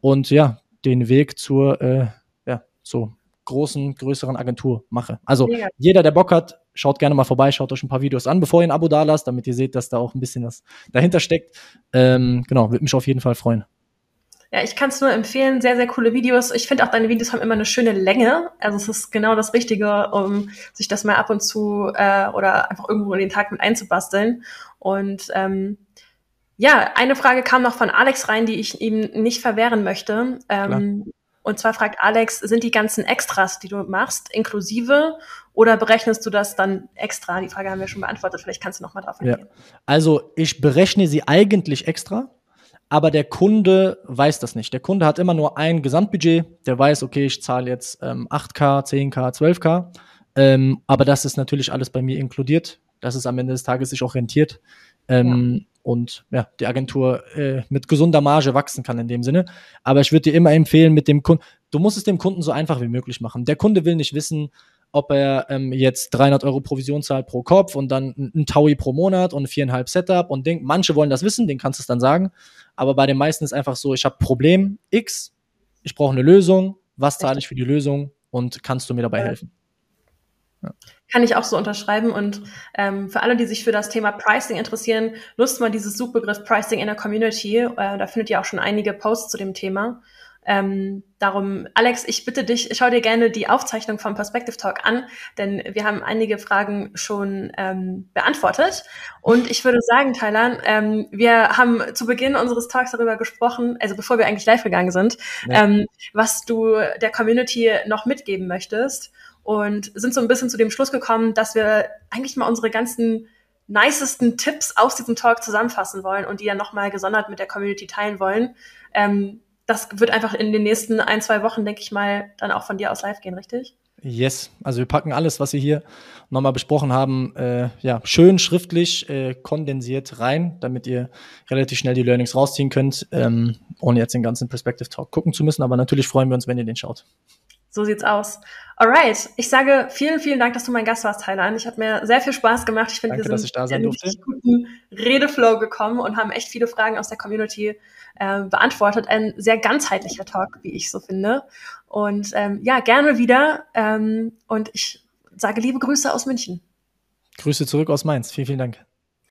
B: Und ja, den Weg zur, äh, ja, zur großen, größeren Agentur mache. Also ja. jeder, der Bock hat, schaut gerne mal vorbei, schaut euch ein paar Videos an, bevor ihr ein Abo da lasst, damit ihr seht, dass da auch ein bisschen was dahinter steckt. Ähm, genau, würde mich auf jeden Fall freuen.
A: Ja, ich kann es nur empfehlen. Sehr, sehr coole Videos. Ich finde auch deine Videos haben immer eine schöne Länge. Also es ist genau das Richtige, um sich das mal ab und zu äh, oder einfach irgendwo in den Tag mit einzubasteln. Und ähm, ja, eine Frage kam noch von Alex rein, die ich ihm nicht verwehren möchte. Ähm, und zwar fragt Alex, sind die ganzen Extras, die du machst, inklusive oder berechnest du das dann extra? Die Frage haben wir schon beantwortet. Vielleicht kannst du noch mal drauf eingehen.
B: Ja. Also ich berechne sie eigentlich extra aber der Kunde weiß das nicht. Der Kunde hat immer nur ein Gesamtbudget, der weiß, okay, ich zahle jetzt ähm, 8K, 10K, 12K, ähm, aber das ist natürlich alles bei mir inkludiert, dass es am Ende des Tages sich auch rentiert ähm, ja. und ja, die Agentur äh, mit gesunder Marge wachsen kann in dem Sinne. Aber ich würde dir immer empfehlen, mit dem Kunden, du musst es dem Kunden so einfach wie möglich machen. Der Kunde will nicht wissen, ob er ähm, jetzt 300 Euro Provision zahlt pro Kopf und dann ein Taui pro Monat und viereinhalb Setup und Ding. Manche wollen das wissen, den kannst du es dann sagen. Aber bei den meisten ist einfach so, ich habe Problem X, ich brauche eine Lösung, was zahle ich für die Lösung und kannst du mir dabei helfen?
A: Ja. Kann ich auch so unterschreiben. Und ähm, für alle, die sich für das Thema Pricing interessieren, nutzt mal dieses Suchbegriff Pricing in der Community. Äh, da findet ihr auch schon einige Posts zu dem Thema. Ähm, darum, Alex, ich bitte dich, schau dir gerne die Aufzeichnung vom Perspective Talk an, denn wir haben einige Fragen schon ähm, beantwortet. Und ich würde sagen, Thailand, ähm, wir haben zu Beginn unseres Talks darüber gesprochen, also bevor wir eigentlich live gegangen sind, ja. ähm, was du der Community noch mitgeben möchtest. Und sind so ein bisschen zu dem Schluss gekommen, dass wir eigentlich mal unsere ganzen nicesten Tipps aus diesem Talk zusammenfassen wollen und die dann nochmal gesondert mit der Community teilen wollen. Ähm, das wird einfach in den nächsten ein, zwei Wochen, denke ich mal, dann auch von dir aus live gehen, richtig?
B: Yes, also wir packen alles, was wir hier nochmal besprochen haben, äh, ja, schön schriftlich äh, kondensiert rein, damit ihr relativ schnell die Learnings rausziehen könnt, ähm, ohne jetzt den ganzen Perspective Talk gucken zu müssen. Aber natürlich freuen wir uns, wenn ihr den schaut.
A: So sieht's aus. Alright, ich sage vielen, vielen Dank, dass du mein Gast warst, Thailand. Ich hat mir sehr viel Spaß gemacht. Ich finde, wir sind in einen guten Redeflow gekommen und haben echt viele Fragen aus der Community äh, beantwortet. Ein sehr ganzheitlicher Talk, wie ich so finde. Und ähm, ja, gerne wieder. Ähm, und ich sage liebe Grüße aus München.
B: Grüße zurück aus Mainz. Vielen, vielen Dank.